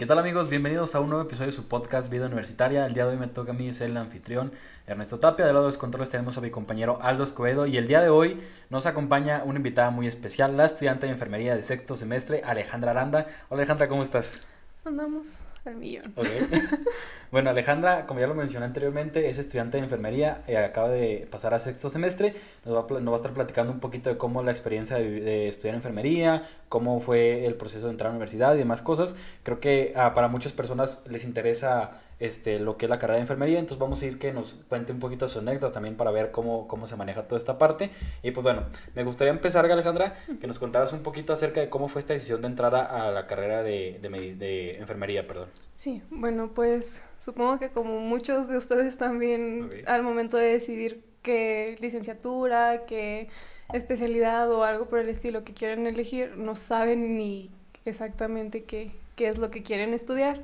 ¿Qué tal amigos? Bienvenidos a un nuevo episodio de su podcast Vida Universitaria. El día de hoy me toca a mí ser el anfitrión Ernesto Tapia. Del lado de los controles tenemos a mi compañero Aldo Escobedo y el día de hoy nos acompaña una invitada muy especial, la estudiante de enfermería de sexto semestre, Alejandra Aranda. Hola Alejandra, ¿cómo estás? Andamos al millón. bueno, Alejandra, como ya lo mencioné anteriormente, es estudiante de enfermería, y acaba de pasar a sexto semestre, nos va, a, nos va a estar platicando un poquito de cómo la experiencia de, de, estudiar enfermería, cómo fue el proceso de entrar a la universidad y demás cosas. Creo que ah, para muchas personas les interesa este, lo que es la carrera de enfermería, entonces vamos a ir que nos cuente un poquito sus anécdotas también para ver cómo, cómo se maneja toda esta parte. Y pues bueno, me gustaría empezar, Alejandra, que nos contaras un poquito acerca de cómo fue esta decisión de entrar a, a la carrera de, de, de, enfermería, perdón. Sí, bueno, pues supongo que como muchos de ustedes también okay. al momento de decidir qué licenciatura, qué especialidad o algo por el estilo que quieren elegir, no saben ni exactamente qué, qué es lo que quieren estudiar.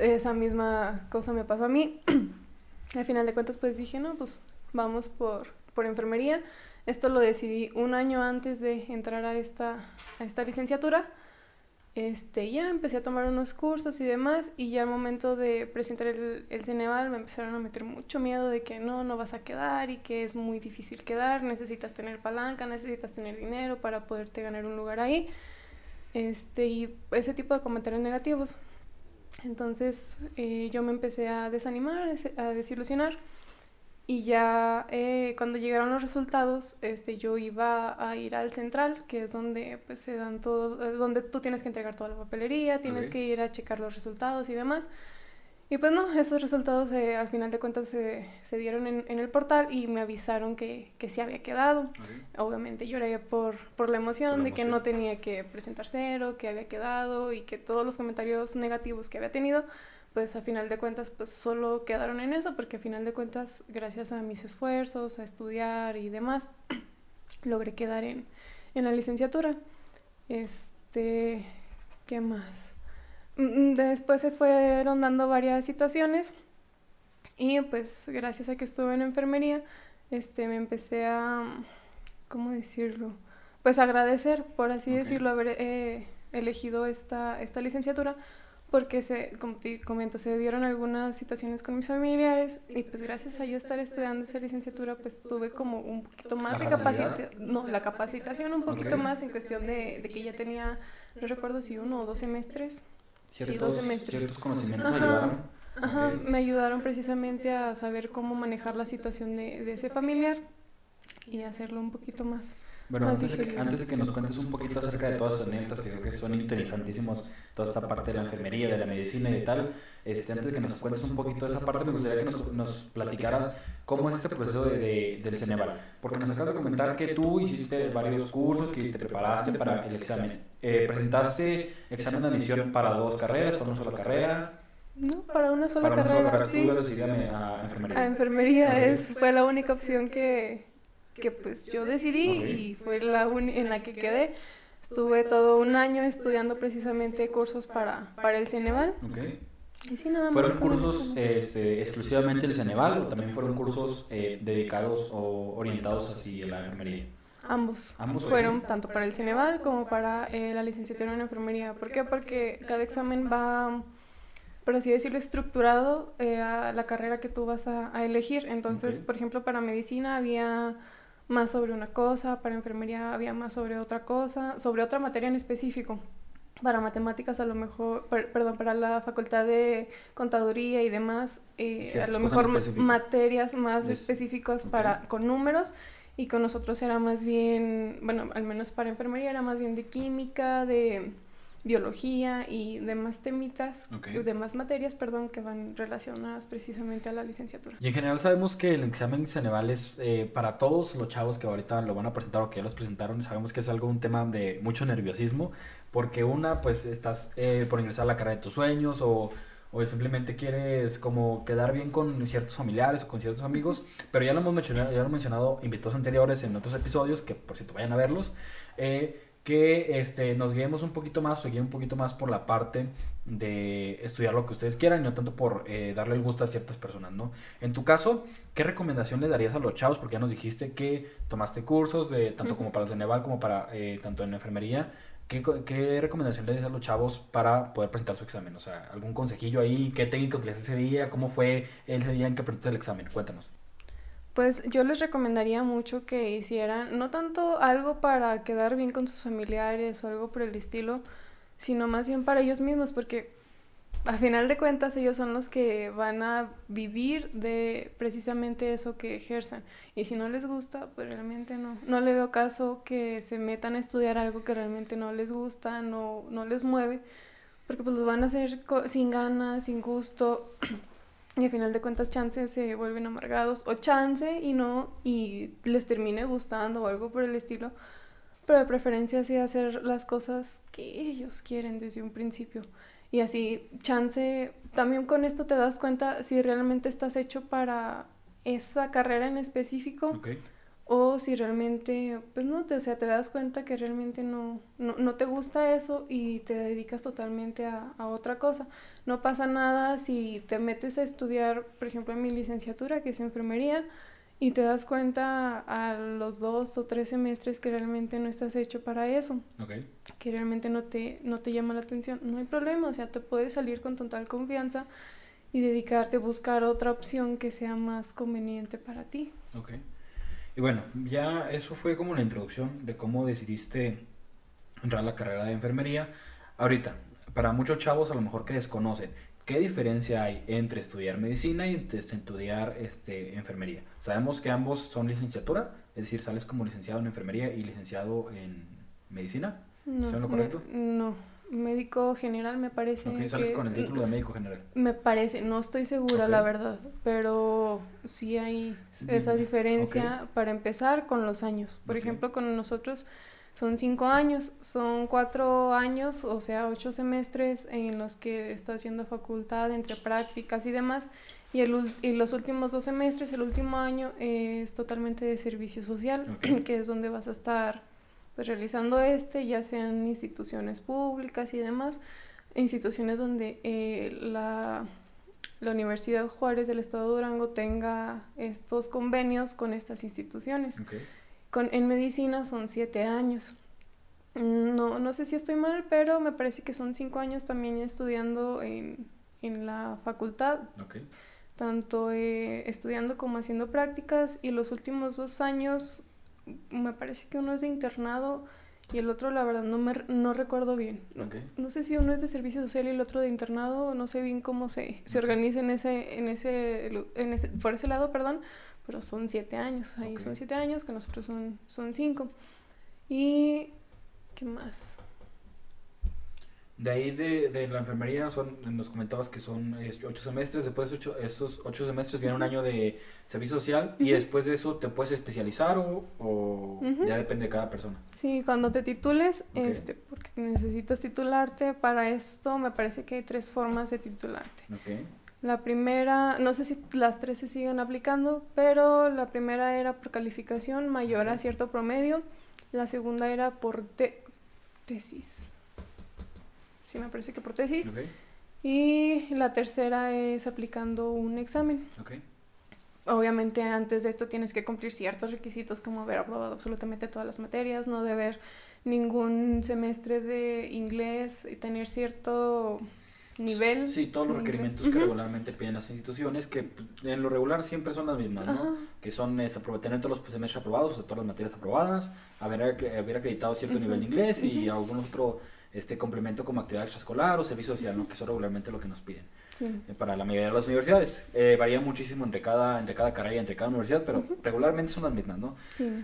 Esa misma cosa me pasó a mí. Al final de cuentas, pues dije, no, pues vamos por, por enfermería. Esto lo decidí un año antes de entrar a esta, a esta licenciatura. Este, ya empecé a tomar unos cursos y demás, y ya al momento de presentar el, el Ceneval me empezaron a meter mucho miedo de que no, no vas a quedar y que es muy difícil quedar, necesitas tener palanca, necesitas tener dinero para poderte ganar un lugar ahí. Este, y ese tipo de comentarios negativos. Entonces eh, yo me empecé a desanimar, a desilusionar y ya eh, cuando llegaron los resultados, este, yo iba a ir al central, que es donde pues se dan todo, eh, donde tú tienes que entregar toda la papelería, tienes okay. que ir a checar los resultados y demás. Y pues no, esos resultados eh, al final de cuentas se, se dieron en, en, el portal y me avisaron que, que se había quedado. Okay. Obviamente lloré por, por la emoción por la de emoción. que no tenía que presentar cero, que había quedado y que todos los comentarios negativos que había tenido, pues a final de cuentas pues solo quedaron en eso, porque a final de cuentas gracias a mis esfuerzos, a estudiar y demás, logré quedar en, en la licenciatura. Este, ¿qué más? Después se fueron dando varias situaciones y pues gracias a que estuve en enfermería, este, me empecé a, ¿cómo decirlo? Pues agradecer, por así okay. decirlo, haber eh, elegido esta, esta licenciatura, porque se, como te comento, se dieron algunas situaciones con mis familiares y pues gracias a yo estar estudiando esa licenciatura, pues tuve como un poquito más de capacitación, no, la capacitación un poquito okay. más en cuestión de, de que ya tenía, no recuerdo si uno o dos semestres Ciertos, sí, ciertos conocimientos ajá, ayudaron. Ajá, okay. me ayudaron precisamente a saber cómo manejar la situación de, de ese familiar y hacerlo un poquito más. Bueno, más antes, de que, antes de que nos cuentes un poquito acerca de todas sus anécdotas, que creo que son interesantísimos, toda esta parte de la enfermería, de la medicina y de tal, este, antes de que nos cuentes un poquito de esa parte, me gustaría que nos, nos platicaras cómo es este proceso de, de, del Ceneval. Porque nos acabas de comentar que tú hiciste varios cursos, que te preparaste para el examen. Eh, ¿Presentaste examen de admisión para dos carreras, para una sola carrera? No, para una sola para carrera. Una sola carrera. Sí. A enfermería. A enfermería es, fue la única opción que, que pues yo decidí okay. y fue la en la que quedé. Estuve todo un año estudiando precisamente cursos para, para el Ceneval. Okay. Y sí, nada más ¿Fueron cursos este, exclusivamente del Ceneval o también fueron cursos eh, dedicados o orientados hacia la enfermería? Ambos. Ambos fueron tanto para el Ceneval como para eh, la licenciatura en enfermería. ¿Por qué? Porque cada examen va, por así decirlo, estructurado eh, a la carrera que tú vas a, a elegir. Entonces, okay. por ejemplo, para medicina había más sobre una cosa, para enfermería había más sobre otra cosa, sobre otra materia en específico. Para matemáticas a lo mejor, per, perdón, para la facultad de contaduría y demás, eh, sí, a lo mejor materias más es, específicas okay. para, con números y con nosotros era más bien, bueno, al menos para enfermería era más bien de química, de biología y demás temitas, okay. demás materias, perdón, que van relacionadas precisamente a la licenciatura. Y en general sabemos que el examen Ceneval es eh, para todos los chavos que ahorita lo van a presentar o que ya los presentaron, sabemos que es algo un tema de mucho nerviosismo, porque una, pues estás eh, por ingresar a la carrera de tus sueños o o simplemente quieres como quedar bien con ciertos familiares o con ciertos amigos, pero ya lo hemos mencionado, ya lo hemos mencionado invitados anteriores en otros episodios, que por cierto vayan a verlos, eh, que este, nos guiemos un poquito más o guíen un poquito más por la parte de estudiar lo que ustedes quieran y no tanto por eh, darle el gusto a ciertas personas, ¿no? En tu caso, ¿qué recomendación le darías a los chavos? Porque ya nos dijiste que tomaste cursos, de, tanto uh -huh. como para el Ceneval como para eh, tanto en enfermería, ¿qué, ¿qué, recomendación le das a los chavos para poder presentar su examen? O sea, algún consejillo ahí, ¿qué técnico utilizaste ese día? ¿Cómo fue ese día en que presentaste el examen? Cuéntanos. Pues yo les recomendaría mucho que hicieran, no tanto algo para quedar bien con sus familiares o algo por el estilo, sino más bien para ellos mismos, porque a final de cuentas ellos son los que van a vivir de precisamente eso que ejerzan. Y si no les gusta, pues realmente no. No le veo caso que se metan a estudiar algo que realmente no les gusta, no, no les mueve, porque pues lo van a hacer sin ganas, sin gusto. Y a final de cuentas chance se vuelven amargados o chance y no y les termine gustando o algo por el estilo. Pero de preferencia sí hacer las cosas que ellos quieren desde un principio. Y así, chance, también con esto te das cuenta si realmente estás hecho para esa carrera en específico o si realmente, pues no, te, o sea, te das cuenta que realmente no, no, te gusta eso y te dedicas totalmente a, a, otra cosa. No pasa nada si te metes a estudiar, por ejemplo, en mi licenciatura, que es enfermería, y te das cuenta a los dos o tres semestres que realmente no estás hecho para eso, que realmente no te, no te llama la atención, no hay problema, o sea, te puedes salir con total confianza y dedicarte a buscar otra opción que sea más conveniente para ti. Ok. Y bueno, ya eso fue como la introducción de cómo decidiste entrar a la carrera de enfermería. Ahorita, para muchos chavos a lo mejor que desconocen, ¿Qué diferencia hay entre estudiar medicina y estudiar este, enfermería? Sabemos que ambos son licenciatura, es decir, sales como licenciado en enfermería y licenciado en medicina. No, lo correcto? no, médico general me parece. Sales con el título de médico general. Me parece, no estoy segura la verdad, pero sí hay esa diferencia para empezar con los años. Por ejemplo, con nosotros son cinco años, son cuatro años, o sea, ocho semestres en los que está haciendo facultad entre prácticas y demás. Y, el, y los últimos dos semestres, el último año, es totalmente de servicio social, que es donde vas a estar pues, realizando este, ya sean instituciones públicas y demás, instituciones donde eh, la, la Universidad Juárez del Estado de Durango tenga estos convenios con estas instituciones. Con, en medicina son siete años. Mm, no, no sé si estoy mal, pero me parece que son cinco años también estudiando en, en la facultad. Tanto eh, estudiando como haciendo prácticas y los últimos dos años me parece que uno es de internado y el otro la verdad no me no recuerdo bien. No sé si uno es de servicio social y el otro de internado, no sé bien cómo se, se organiza en ese, en ese, en ese, por ese lado, perdón, pero son siete años, ahí son siete años, que nosotros son, son cinco. Y, ¿qué más? De ahí de, de la enfermería son, nos comentabas que son ocho semestres, después de ocho, esos ocho semestres viene un año de servicio social y después de eso te puedes especializar o, o ya depende de cada persona. Sí, cuando te titules, este, porque necesitas titularte, para esto me parece que hay tres formas de titularte. Okay. La primera, no sé si las tres se siguen aplicando, pero la primera era por calificación mayor a cierto promedio. La segunda era por tesis. Sí, me parece que por tesis. Y la tercera es aplicando un examen. Obviamente antes de esto tienes que cumplir ciertos requisitos como haber aprobado absolutamente todas las materias, no deber ningún semestre de inglés y tener cierto nivel. Sí, todos los requerimientos que regularmente piden las instituciones, que en lo regular siempre son las mismas, ¿no? Que son es, tener todos los semestres aprobados, o sea, todas las materias aprobadas, haber, haber acreditado cierto nivel de inglés y algún otro este complemento como actividad extraescolar o servicio social, ¿no? que son regularmente lo que nos piden. Eh, para la mayoría de las universidades. Eh, varía muchísimo entre cada, entre cada carrera y entre cada universidad, pero regularmente son las mismas, ¿no?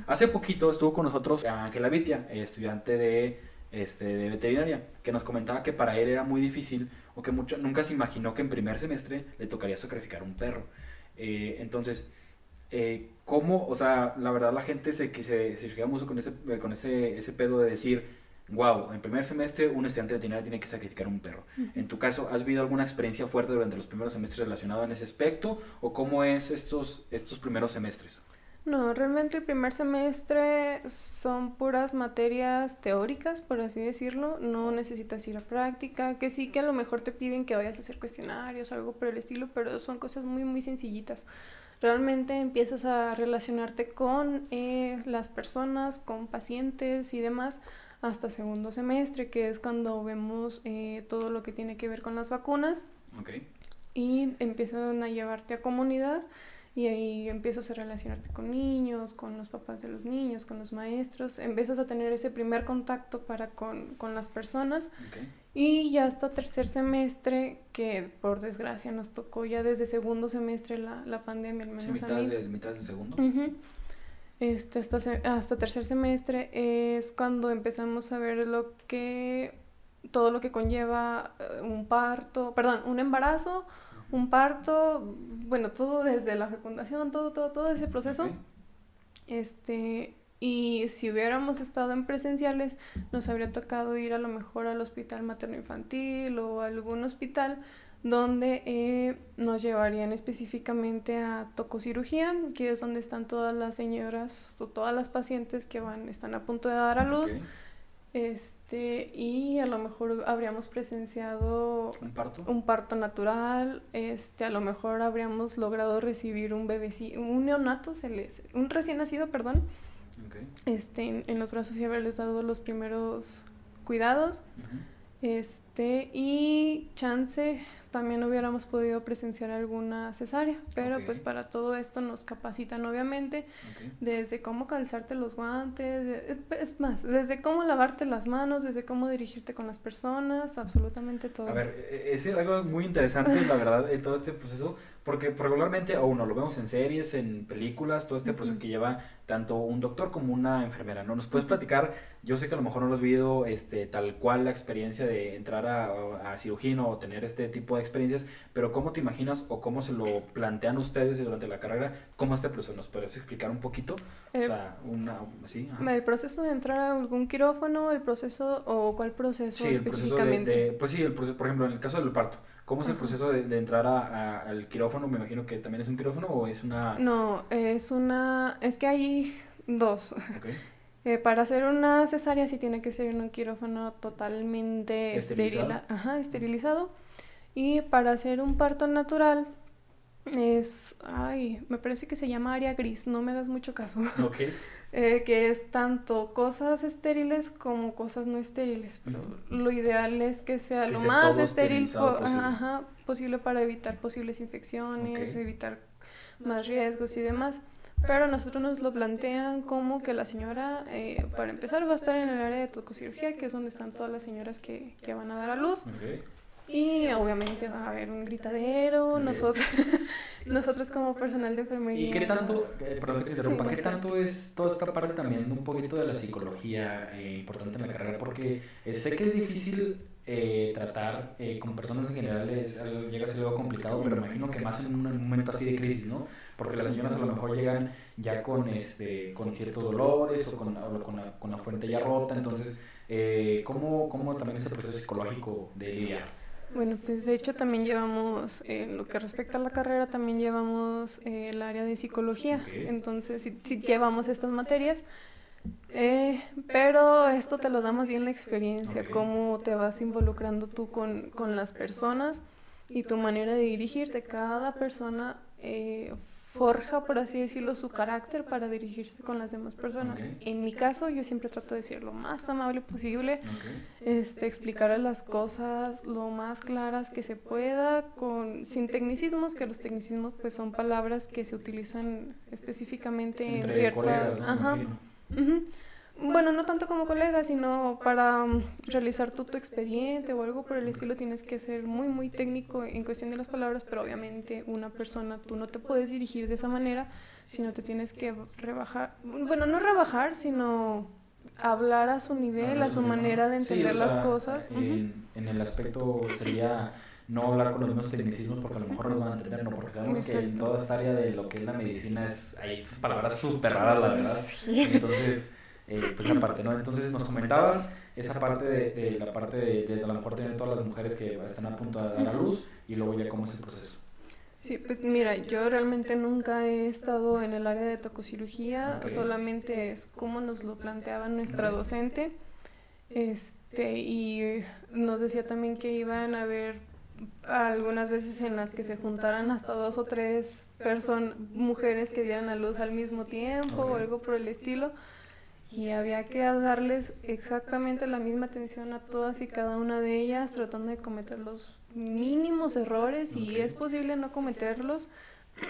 Hace poquito estuvo con nosotros Ángela Vitia, estudiante de este, de veterinaria, que nos comentaba que para él era muy difícil o que mucho, nunca se imaginó que en primer semestre le tocaría sacrificar un perro. Eh, entonces, eh, ¿cómo? O sea, la verdad la gente se, que se, se mucho con, ese, con ese, ese pedo de decir, wow, en primer semestre un estudiante de veterinaria tiene que sacrificar un perro. En tu caso, ¿has vivido alguna experiencia fuerte durante los primeros semestres relacionada en ese aspecto? ¿O cómo es estos, estos primeros semestres? No, realmente el primer semestre son puras materias teóricas, por así decirlo. No necesitas ir a práctica, que sí que a lo mejor te piden que vayas a hacer cuestionarios, algo por el estilo, pero son cosas muy, muy sencillitas. Realmente empiezas a relacionarte con eh, las personas, con pacientes y demás hasta segundo semestre, que es cuando vemos eh, todo lo que tiene que ver con las vacunas. Y empiezan a llevarte a comunidad y ahí empiezas a relacionarte con niños, con los papás de los niños, con los maestros, empiezas a tener ese primer contacto para con, con las personas y ya hasta tercer semestre, que por desgracia nos tocó ya desde segundo semestre la, la pandemia, al menos a mí. De, mitad de segundo. este, hasta, hasta tercer semestre es cuando empezamos a ver lo que todo lo que conlleva eh, un parto, perdón, un embarazo, un parto, bueno, todo desde la fecundación, todo, todo, todo ese proceso. Este, y si hubiéramos estado en presenciales, nos habría tocado ir a lo mejor al hospital materno-infantil o algún hospital donde eh, nos llevarían específicamente a tococirugía, que es donde están todas las señoras o todas las pacientes que van, están a punto de dar a luz. Este, y a lo mejor habríamos presenciado un parto, un parto natural, este, a lo mejor habríamos logrado recibir un bebé, un neonato, se les, un recién nacido, perdón, este, en, los brazos y haberles dado los primeros cuidados, este, y chance también hubiéramos podido presenciar alguna cesárea, pero pues para todo esto nos capacitan obviamente desde cómo calzarte los guantes, es más, desde cómo lavarte las manos, desde cómo dirigirte con las personas, absolutamente todo. A ver, e, e, es algo muy interesante, la verdad, en todo este proceso, porque regularmente, o uno lo vemos en series, en películas, todo este proceso que lleva tanto un doctor como una enfermera, ¿no? ¿Nos puedes platicar? Yo sé que a lo mejor no lo has vivido este, tal cual la experiencia de entrar a, a cirugía o tener este tipo de experiencias, pero ¿cómo te imaginas o cómo se lo plantean ustedes durante la carrera? ¿Cómo este proceso? ¿Nos puedes explicar un poquito? o eh, sea, una, ¿sí? El proceso de entrar a algún quirófano, el proceso, o cuál proceso específicamente. pues sí, el proceso, por ejemplo, en el caso del parto, ¿Cómo es el proceso de, entrar a, al quirófano? Me imagino que también es un quirófano o es una... No, es una... Es que hay dos. Eh, para hacer una cesárea sí tiene que ser en un quirófano totalmente esterilizado. Ajá, esterilizado. Y para hacer un parto natural es, ay, me parece que se llama área gris, no me das mucho caso. Ok. Eh, que es tanto cosas estériles como cosas no estériles. Pero lo ideal es que sea lo más estéril posible. para evitar posibles infecciones, evitar más riesgos y demás. Pero nosotros nos lo plantean como que la señora, eh, para empezar, va a estar en el área de tococirugía, que es donde están todas las señoras que, que van a dar a luz. Y obviamente va a haber un gritadero, nosotros, nosotros como personal de enfermería. ¿Y qué tanto, eh, perdón que te interrumpa, qué tanto es toda esta parte también un poquito de la psicología eh, importante en la carrera? Porque eh, sé que es difícil tratar con personas en general, llega a ser algo complicado, pero imagino que más en un, momento así de crisis, ¿no? Porque las señoras a lo mejor llegan ya con, este, con ciertos dolores o con, con, la, con la fuente ya rota, entonces, ¿cómo, ¿cómo también es el proceso psicológico de lidiar? Bueno, pues de hecho también llevamos, en lo que respecta a la carrera, también llevamos eh, el área de psicología. Entonces, sí, llevamos estas materias. Eh, pero esto te lo da más bien la experiencia, cómo te vas involucrando tú con, con, las personas y tu manera de dirigirte. Cada persona eh, forja, por así decirlo, su carácter para dirigirse con las demás personas. En mi caso, yo siempre trato de ser lo más amable posible, este, explicar las cosas lo más claras que se pueda, con, sin tecnicismos, que los tecnicismos pues son palabras que se utilizan específicamente en ciertas... Ajá. Bueno, no tanto como colega, sino para um, realizar tu, tu expediente o algo por el estilo tienes que ser muy, muy técnico en cuestión de las palabras, pero obviamente una persona, tú no te puedes dirigir de esa manera, sino te tienes que rebajar, bueno, no rebajar, sino hablar a su nivel, a su manera de entender las cosas. En, el aspecto sería no hablar con los mismos tecnicismos porque a lo mejor no van a entender, ¿no? Porque sabemos que en toda esta área de lo que es la medicina es, hay palabras súper raras, la verdad. Entonces eh, pues la parte, ¿no? Entonces nos comentabas esa parte de, de la parte de, de, a lo mejor tener todas las mujeres que están a punto de dar a luz y luego ya cómo es el proceso. Sí, pues mira, yo realmente nunca he estado en el área de tococirugía, solamente es como nos lo planteaba nuestra docente. Este, y nos decía también que iban a haber algunas veces en las que se juntaran hasta dos o tres personas, mujeres que dieran a luz al mismo tiempo o algo por el estilo. Y había que darles exactamente la misma atención a todas y cada una de ellas, tratando de cometer los mínimos errores y es posible no cometerlos.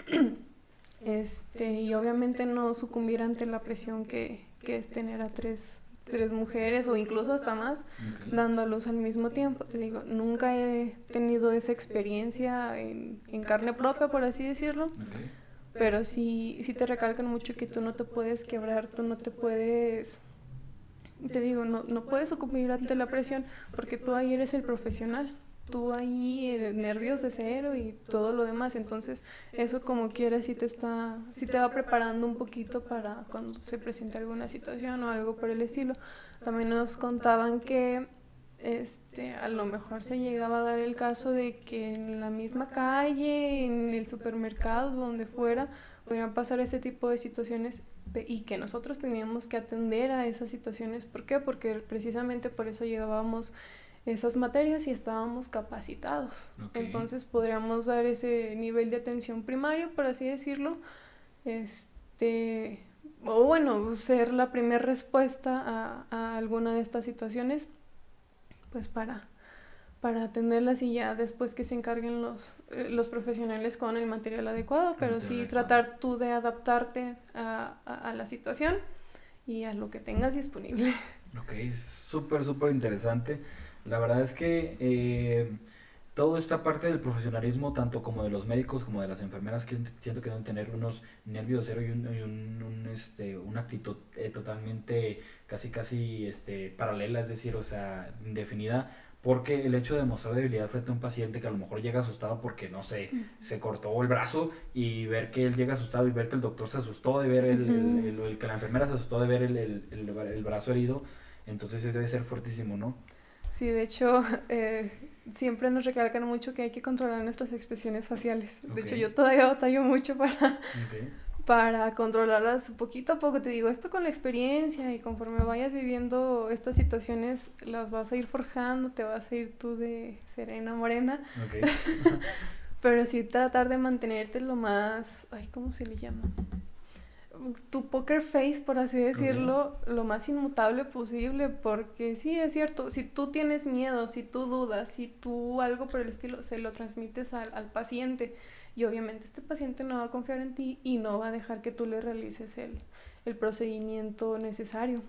este, y obviamente no sucumbir ante la presión que, que es tener a tres, tres mujeres o incluso hasta más dando a luz al mismo tiempo. Te digo, nunca he tenido esa experiencia en, en carne propia, por así decirlo pero sí, sí te recalcan mucho que tú no te puedes quebrar, tú no te puedes, te digo, no, no puedes ocupar ante la presión porque tú ahí eres el profesional, tú ahí eres nervios de cero y todo lo demás, entonces eso como quieras sí te está, sí te va preparando un poquito para cuando se presente alguna situación o algo por el estilo. También nos contaban que este, a lo mejor se llegaba a dar el caso de que en la misma calle, en el supermercado, donde fuera, pudieran pasar ese tipo de situaciones y que nosotros teníamos que atender a esas situaciones. ¿Por qué? Porque precisamente por eso llevábamos esas materias y estábamos capacitados. Entonces podríamos dar ese nivel de atención primario, por así decirlo, este, o bueno, ser la primera respuesta a, a alguna de estas situaciones pues para, para atenderlas y ya después que se encarguen los, eh, los profesionales con el material adecuado, pero sí tratar tú de adaptarte a, a, la situación y a lo que tengas disponible. Ok, súper, súper interesante. La verdad es que eh, toda esta parte del profesionalismo, tanto como de los médicos como de las enfermeras, que siento que deben tener unos nervios cero y, un, y un, este, una actitud eh, totalmente casi casi este, paralela, es decir, o sea, indefinida, porque el hecho de mostrar debilidad frente a un paciente que a lo mejor llega asustado porque, no sé, se cortó el brazo y ver que él llega asustado y ver que el doctor se asustó de ver el, el, que la enfermera se asustó de ver el, el, brazo herido, entonces eso debe ser fuertísimo, ¿no? Sí, de hecho, eh, siempre nos recalcan mucho que hay que controlar nuestras expresiones faciales. De hecho, yo todavía batallo mucho para, para controlarlas poquito a poco. Te digo, esto con la experiencia y conforme vayas viviendo estas situaciones, las vas a ir forjando, te vas a ir tú de serena morena. Pero sí tratar de mantenerte lo más, ay, ¿cómo se le llama? tu poker face, por así decirlo, lo más inmutable posible, porque sí, es cierto, si tú tienes miedo, si tú dudas, si tú algo por el estilo, se lo transmites al, al paciente y obviamente este paciente no va a confiar en ti y no va a dejar que tú le realices el, el procedimiento necesario.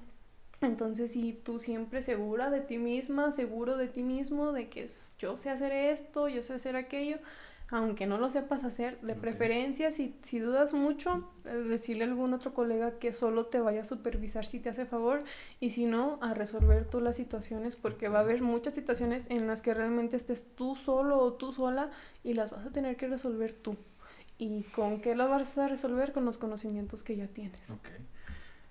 Entonces, si tú siempre segura de ti misma, seguro de ti mismo, de que yo sé hacer esto, yo sé hacer aquello, aunque no lo sepas hacer, de preferencia, si, si dudas mucho, eh, decirle a algún otro colega que solo te vaya a supervisar si te hace favor y si no, a resolver tú las situaciones porque va a haber muchas situaciones en las que realmente estés tú solo o tú sola y las vas a tener que resolver tú. ¿Y con qué las vas a resolver? Con los conocimientos que ya tienes.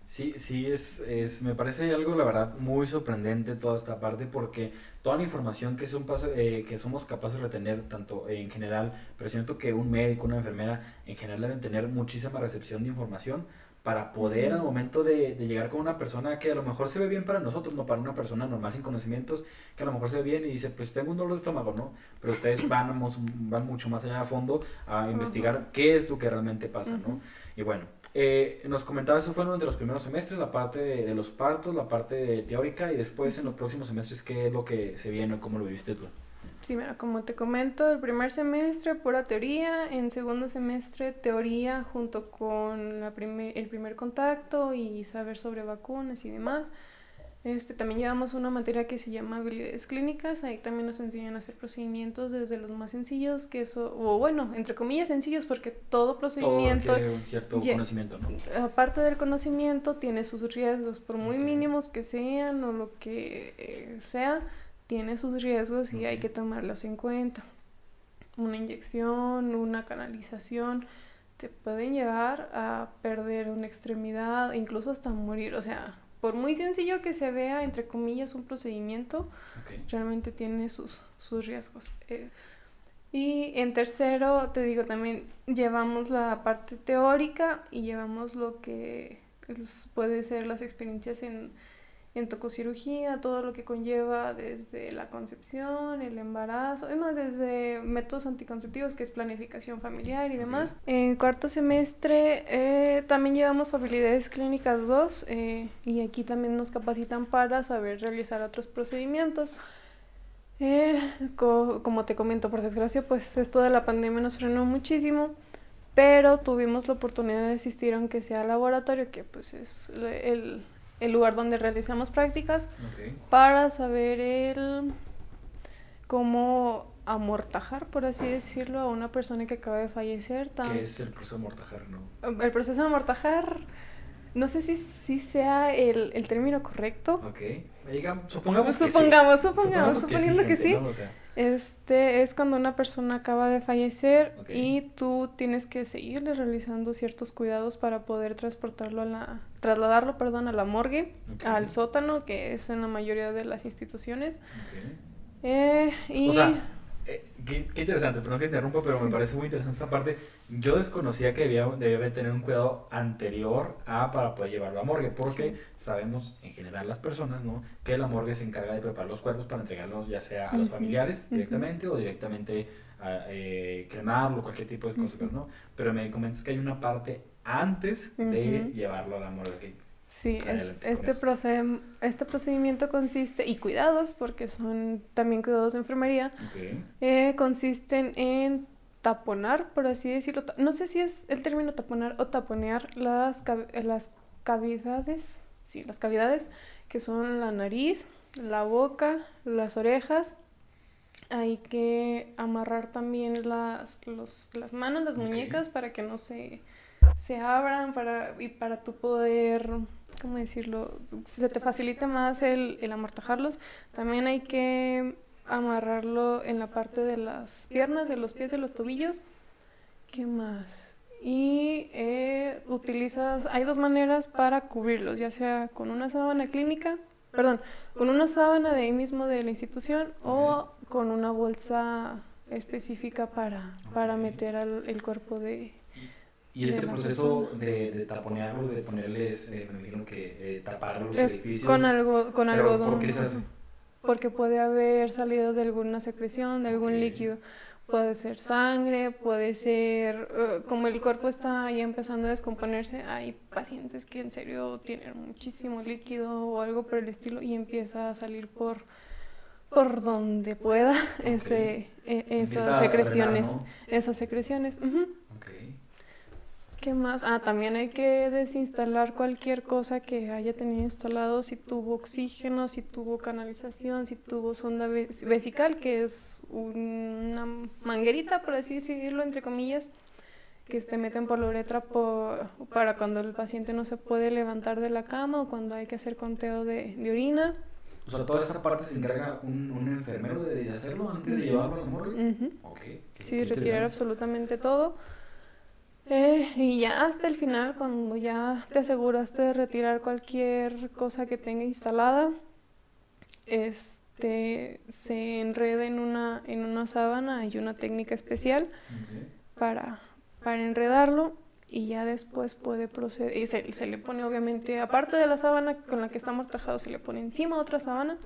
Sí, sí, es, es, me parece algo, la verdad, muy sorprendente toda esta parte porque toda la información que, son, eh, que somos capaces de retener, tanto en general, pero siento que un médico, una enfermera, en general deben tener muchísima recepción de información para poder al momento de, de, llegar con una persona que a lo mejor se ve bien para nosotros, no para una persona normal sin conocimientos, que a lo mejor se ve bien y dice, pues tengo un dolor de estómago, ¿no? Pero ustedes van, van mucho más allá a fondo a investigar qué es lo que realmente pasa, ¿no? Y bueno, eh, nos comentaba, eso fue uno de los primeros semestres, la parte de, los partos, la parte teórica y después en los próximos semestres, ¿qué es lo que se viene o cómo lo viviste tú? Sí, mira, como te comento, el primer semestre pura teoría, en segundo semestre teoría junto con la el primer contacto y saber sobre vacunas y demás. Este, también llevamos una materia que se llama habilidades clínicas, ahí también nos enseñan a hacer procedimientos desde los más sencillos, que eso, o bueno, entre comillas sencillos, porque todo procedimiento... Todo un cierto conocimiento, ¿no? Aparte del conocimiento, tiene sus riesgos, por muy mínimos que sean o lo que eh, sea, tiene sus riesgos y hay que tomarlos en cuenta. Una inyección, una canalización, te pueden llevar a perder una extremidad, incluso hasta morir, o sea por muy sencillo que se vea, entre comillas, un procedimiento, realmente tiene sus, sus riesgos. Eh, y en tercero, te digo, también llevamos la parte teórica y llevamos lo que puede ser las experiencias en, en tococirugía, todo lo que conlleva desde la concepción, el embarazo, además desde métodos anticonceptivos que es planificación familiar y demás. En cuarto semestre eh, también llevamos habilidades clínicas 2 eh, y aquí también nos capacitan para saber realizar otros procedimientos. Eh, como te comento, por desgracia, pues esto de la pandemia nos frenó muchísimo, pero tuvimos la oportunidad de asistir, aunque sea al laboratorio, que pues es el, el lugar donde realizamos prácticas, para saber el cómo amortajar, por así decirlo, a una persona que acaba de fallecer. ¿Qué es el proceso de amortajar? No? El proceso de amortajar, no sé si, si sea el, el término correcto. Ok. supongamos, que supongamos, supongamos, suponiendo que sí. Este es cuando una persona acaba de fallecer y tú tienes que seguirle realizando ciertos cuidados para poder transportarlo a la, trasladarlo, perdón, a la morgue, al sótano, que es en la mayoría de las instituciones. Eh, y... Eh, qué, interesante, perdón que interrumpa, pero me parece muy interesante esta parte. Yo desconocía que debía, debía tener un cuidado anterior a para poder llevarlo a morgue, porque sabemos en general las personas, ¿no? Que la morgue se encarga de preparar los cuerpos para entregarlos ya sea a los familiares directamente o directamente a eh, cremarlo, cualquier tipo de cosas, ¿no? Pero me comentas que hay una parte antes de llevarlo a la morgue. Sí, este, este procedimiento consiste, y cuidados, porque son también cuidados de enfermería, eh, consisten en taponar, por así decirlo. No sé si es el término taponar o taponear las, las cavidades, sí, las cavidades, que son la nariz, la boca, las orejas. Hay que amarrar también las, los, las manos, las muñecas, para que no se, se abran para, y para tú poder ¿cómo decirlo? Se te facilita más el, el amortajarlos. También hay que amarrarlo en la parte de las piernas, de los pies, de los tobillos. ¿Qué más? Y eh, utilizas, hay dos maneras para cubrirlos, ya sea con una sábana clínica, perdón, con una sábana de ahí mismo de la institución o con una bolsa específica para, para meter al, el cuerpo de, y este proceso de, de, taponearlos, de ponerles, eh, me imagino que eh, tapar los edificios. Con, algo, con algodón. ¿Por qué se hace? Porque puede haber salido de alguna secreción, de algún líquido. Puede ser sangre, puede ser, eh, como el cuerpo está ya empezando a descomponerse, hay pacientes que en serio tienen muchísimo líquido o algo por el estilo y empieza a salir por, por donde pueda ese, e, esas secreciones. Esas secreciones. ¿Qué más? Ah, también hay que desinstalar cualquier cosa que haya tenido instalado, si tuvo oxígeno, si tuvo canalización, si tuvo sonda vesical, que es una manguerita, por así decirlo, entre comillas, que se meten por la uretra para cuando el paciente no se puede levantar de la cama o cuando hay que hacer conteo de, orina. O sea, toda esta parte se encarga un, un enfermero de, hacerlo antes de llevarlo a la morgue. sí, retirar absolutamente todo. Eh, y ya hasta el final, cuando ya te aseguraste de retirar cualquier cosa que tenga instalada, este se enreda en una, en una sábana, hay una técnica especial para, para enredarlo y ya después puede proceder. Y se, se, le pone obviamente, aparte de la sábana con la que está amortajado, se le pone encima otra sábana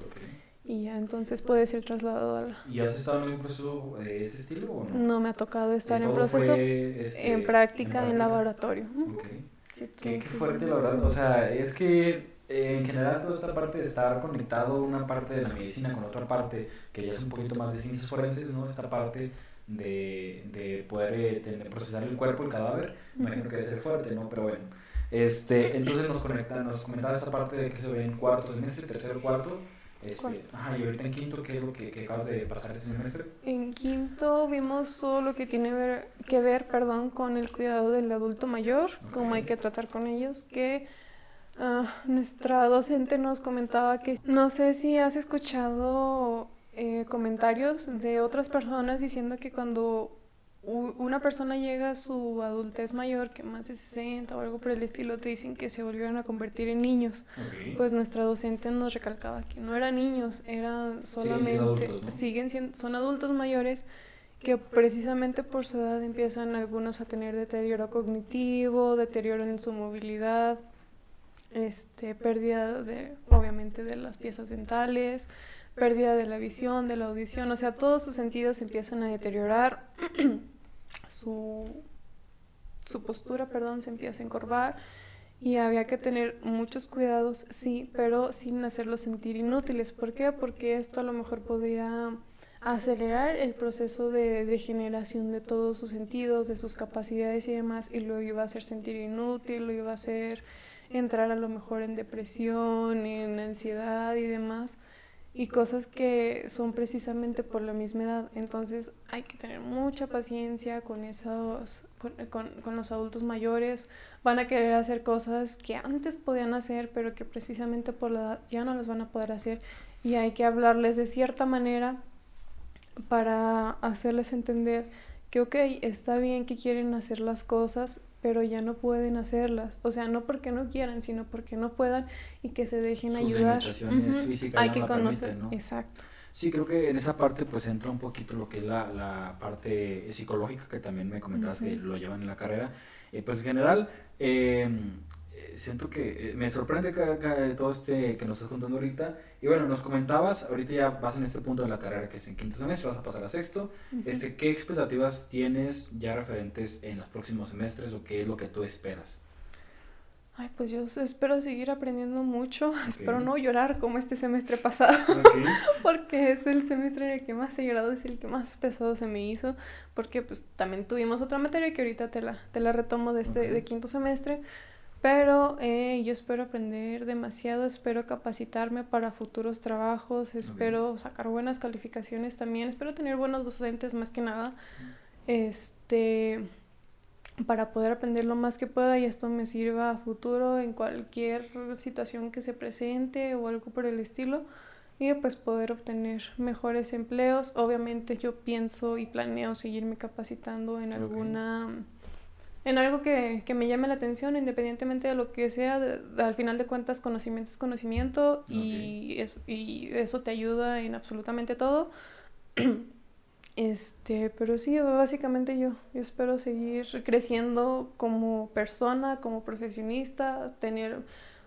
y ya entonces puede ser trasladado a la... ¿Y has estado en un proceso de ese estilo o no? No me ha tocado estar en proceso, este, en, práctica, en laboratorio. Okay. Sí, qué, fuerte, la verdad. O sea, es que eh, en general toda esta parte de estar conectado una parte de la medicina con otra parte, que ya es un poquito más de ciencias forenses, ¿no? Esta parte de, de poder eh, tener, procesar el cuerpo, el cadáver, me imagino que debe ser fuerte, ¿no? Pero bueno. Este, entonces nos conecta, nos comentaba esta parte de que se ve en cuarto semestre, tercero, cuarto, este, ajá, y ahorita en quinto, ¿qué es lo que, que, acabas de pasar este semestre? En quinto vimos todo lo que tiene ver, que ver perdón, con el cuidado del adulto mayor, cómo hay que tratar con ellos, que uh, nuestra docente nos comentaba que no sé si has escuchado eh, comentarios de otras personas diciendo que cuando una persona llega a su adultez mayor, que más de 60 o algo por el estilo, te dicen que se volvieron a convertir en niños. Pues nuestra docente nos recalcaba que no eran niños, eran solamente, siguen siendo, son adultos mayores que precisamente por su edad empiezan algunos a tener deterioro cognitivo, deterioro en su movilidad, este, pérdida de, obviamente, de las piezas dentales, pérdida de la visión, de la audición, o sea, todos sus sentidos empiezan a deteriorar, su, su postura, perdón, se empieza a encorvar y había que tener muchos cuidados, sí, pero sin hacerlos sentir inútiles. ¿Por qué? Porque esto a lo mejor podría acelerar el proceso de degeneración de todos sus sentidos, de sus capacidades y demás, y lo iba a hacer sentir inútil, lo iba a hacer entrar a lo mejor en depresión, en ansiedad y demás, y cosas que son precisamente por la misma edad. Entonces hay que tener mucha paciencia con esos, con, con los adultos mayores, van a querer hacer cosas que antes podían hacer, pero que precisamente por la edad ya no las van a poder hacer, y hay que hablarles de cierta manera para hacerles entender que, ok, está bien que quieren hacer las cosas, pero ya no pueden hacerlas. O sea, no porque no quieran, sino porque no puedan y que se dejen ayudar. Hay que conocer. Exacto. Sí, creo que en esa parte pues entra un poquito lo que es la, la parte psicológica que también me comentabas que lo llevan en la carrera. Eh, pues en general, eh, siento que eh, me sorprende que, todo este que nos estás contando ahorita. Y bueno, nos comentabas, ahorita ya vas en este punto de la carrera que es en quinto semestre, vas a pasar a sexto. este, ¿Qué expectativas tienes ya referentes en los próximos semestres o qué es lo que tú esperas? Ay, pues yo espero seguir aprendiendo mucho. Espero no llorar como este semestre pasado. porque es el semestre en el que más he llorado, es el que más pesado se me hizo. Porque pues también tuvimos otra materia que ahorita te la, te la retomo de este de quinto semestre. Pero eh, yo espero aprender demasiado, espero capacitarme para futuros trabajos, espero sacar buenas calificaciones también, espero tener buenos docentes más que nada, este, para poder aprender lo más que pueda y esto me sirva a futuro en cualquier situación que se presente o algo por el estilo y pues poder obtener mejores empleos. Obviamente yo pienso y planeo seguirme capacitando en alguna en algo que, que, me llame la atención, independientemente de lo que sea, al final de cuentas conocimiento es conocimiento y, eso, y eso te ayuda en absolutamente todo. Este, pero sí, básicamente yo, yo espero seguir creciendo como persona, como profesionista, tener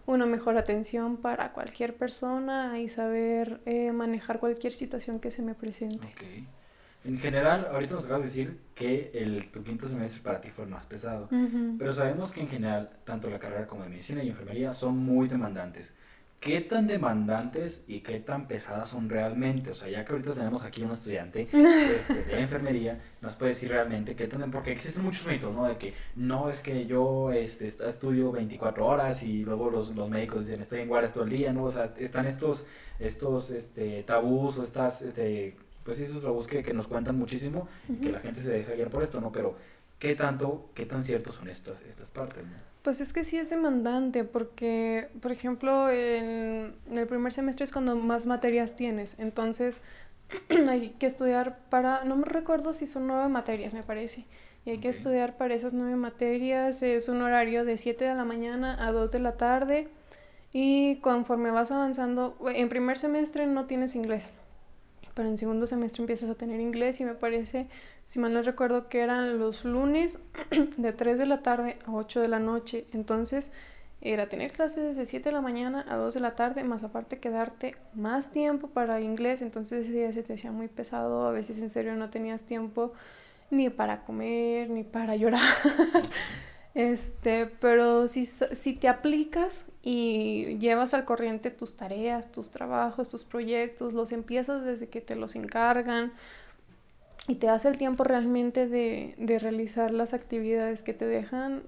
una mejor atención para cualquier persona y saber eh, manejar cualquier situación que se me presente. En general, ahorita nos acabas de decir que el, tu quinto semestre para ti fue más pesado, pero sabemos que en general, tanto la carrera como de medicina y enfermería son muy demandantes. ¿Qué tan demandantes y qué tan pesadas son realmente? O sea, ya que ahorita tenemos aquí un estudiante este, de enfermería, nos puede decir realmente qué tan... Porque existen muchos mitos, ¿no? De que no es que yo este, estudio 24 horas y luego los, los médicos dicen estoy en guardia todo el día, ¿no? O sea, están estos, estos este, tabús o estas este, pues sí, esos robos que, que nos cuentan muchísimo y que la gente se deja guiar por esto, ¿no? Pero, ¿qué tanto, qué tan ciertos son estas, estas partes, ¿no? Pues es que sí es demandante, porque, por ejemplo, en, el primer semestre es cuando más materias tienes, entonces hay que estudiar para, no me recuerdo si son nueve materias, me parece, y hay que estudiar para esas nueve materias, es un horario de 7 de la mañana a 2 de la tarde, y conforme vas avanzando, en primer semestre no tienes inglés, pero en segundo semestre empiezas a tener inglés y me parece, si mal no recuerdo, que eran los lunes de 3 de la tarde a 8 de la noche. Entonces era tener clases de 7 de la mañana a 2 de la tarde, más aparte quedarte más tiempo para inglés. Entonces ese día se te hacía muy pesado, a veces en serio no tenías tiempo ni para comer, ni para llorar. Este, pero si, si te aplicas y llevas al corriente tus tareas, tus trabajos, tus proyectos, los empiezas desde que te los encargan y te das el tiempo realmente de, de realizar las actividades que te dejan,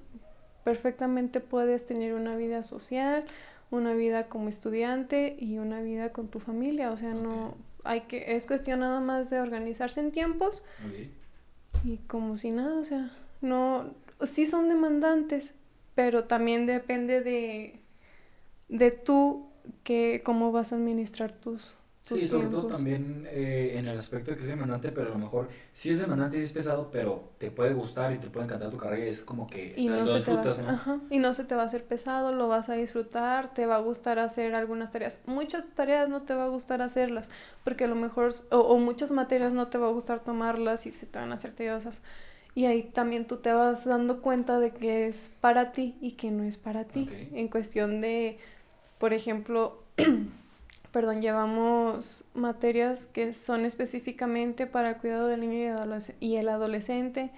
perfectamente puedes tener una vida social, una vida como estudiante y una vida con tu familia. O sea, no hay que, es cuestión nada más de organizarse en tiempos y como si nada, o sea, no, sí son demandantes, pero también depende de, de tú que cómo vas a administrar tus, tus Sí, sobre todo también eh, en el aspecto de que es demandante, pero a lo mejor sí es demandante y es pesado, pero te puede gustar y te puede encantar tu carrera y es como que y no, se te va, Ajá, y no se te va a hacer pesado, lo vas a disfrutar, te va a gustar hacer algunas tareas. Muchas tareas no te va a gustar hacerlas, porque a lo mejor, o, o muchas materias no te va a gustar tomarlas y se te van a hacer tediosas Y ahí también tú te vas dando cuenta de que es para ti y que no es para ti. En cuestión de, por ejemplo, perdón, llevamos materias que son específicamente para el cuidado del niño y, el adolescente,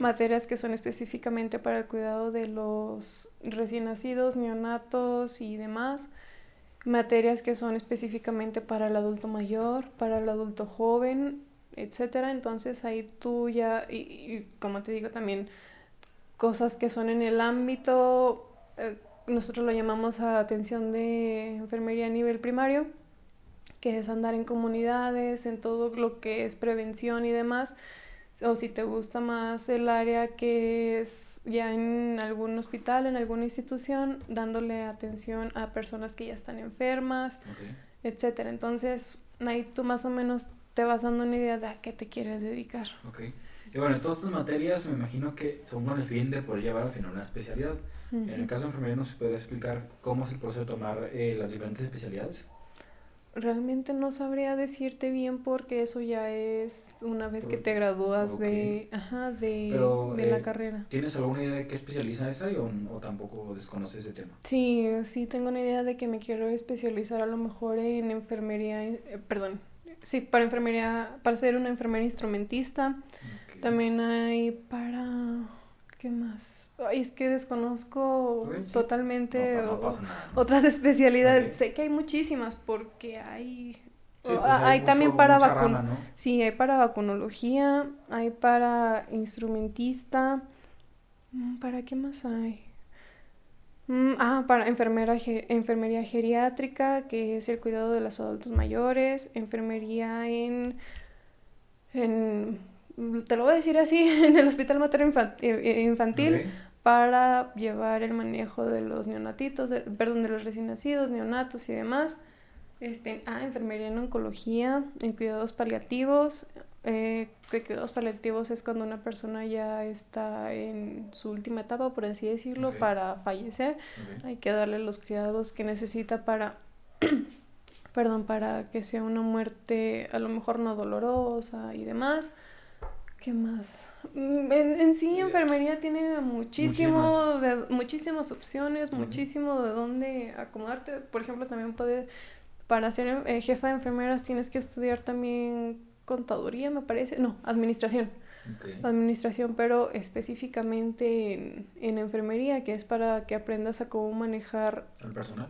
materias que son específicamente para el cuidado de los recién nacidos, neonatos y demás, materias que son específicamente para el adulto mayor, para el adulto joven, etcétera. Entonces ahí tú ya, y, como te digo también, cosas que son en el ámbito, eh, nosotros lo llamamos a atención de enfermería a nivel primario, que es andar en comunidades, en todo lo que es prevención y demás. O si te gusta más el área que es ya en algún hospital, en alguna institución, dándole atención a personas que ya están enfermas, etcétera. Entonces, ahí tú más o menos te vas dando una idea de a qué te quieres dedicar. Ok. Y bueno, todas estas materias me imagino que son el fin de poder llevar al final una especialidad. En el caso de enfermería, ¿nos puede explicar cómo es el proceso de tomar eh, las diferentes especialidades? Realmente no sabría decirte bien porque eso ya es una vez que te gradúas de, ajá, de, de la eh, carrera. ¿Tienes alguna idea de qué especializa esa o, o, tampoco desconoces ese tema? Sí, sí tengo una idea de que me quiero especializar a lo mejor en enfermería, eh, perdón, sí, para enfermería, para ser una enfermera instrumentista. También hay para, ¿qué más? Ay, es que desconozco totalmente otras especialidades. Sé que hay muchísimas porque hay... Pues hay, también para vacun... Sí, hay para vacunología, hay para instrumentista. Mm, ¿Para qué más hay? Mm, ah, para enfermera, enfermería geriátrica, que es el cuidado de los adultos mayores, enfermería en, en te lo voy a decir así, en el hospital materno eh, infantil, para llevar el manejo de los neonatitos, perdón, de los recién nacidos, neonatos y demás. Este, ah, enfermería en oncología, en cuidados paliativos, eh, que cuidados paliativos es cuando una persona ya está en su última etapa, por así decirlo, para fallecer. Hay que darle los cuidados que necesita para, perdón, para que sea una muerte a lo mejor no dolorosa y demás. ¿Qué más? Mm, en, sí, enfermería tiene muchísimo de, muchísimas opciones, muchísimo de dónde acomodarte. Por ejemplo, también puede, para ser eh, jefa de enfermeras tienes que estudiar también contaduría, me parece, no, administración. Administración, pero específicamente en, en, enfermería, que es para que aprendas a cómo manejar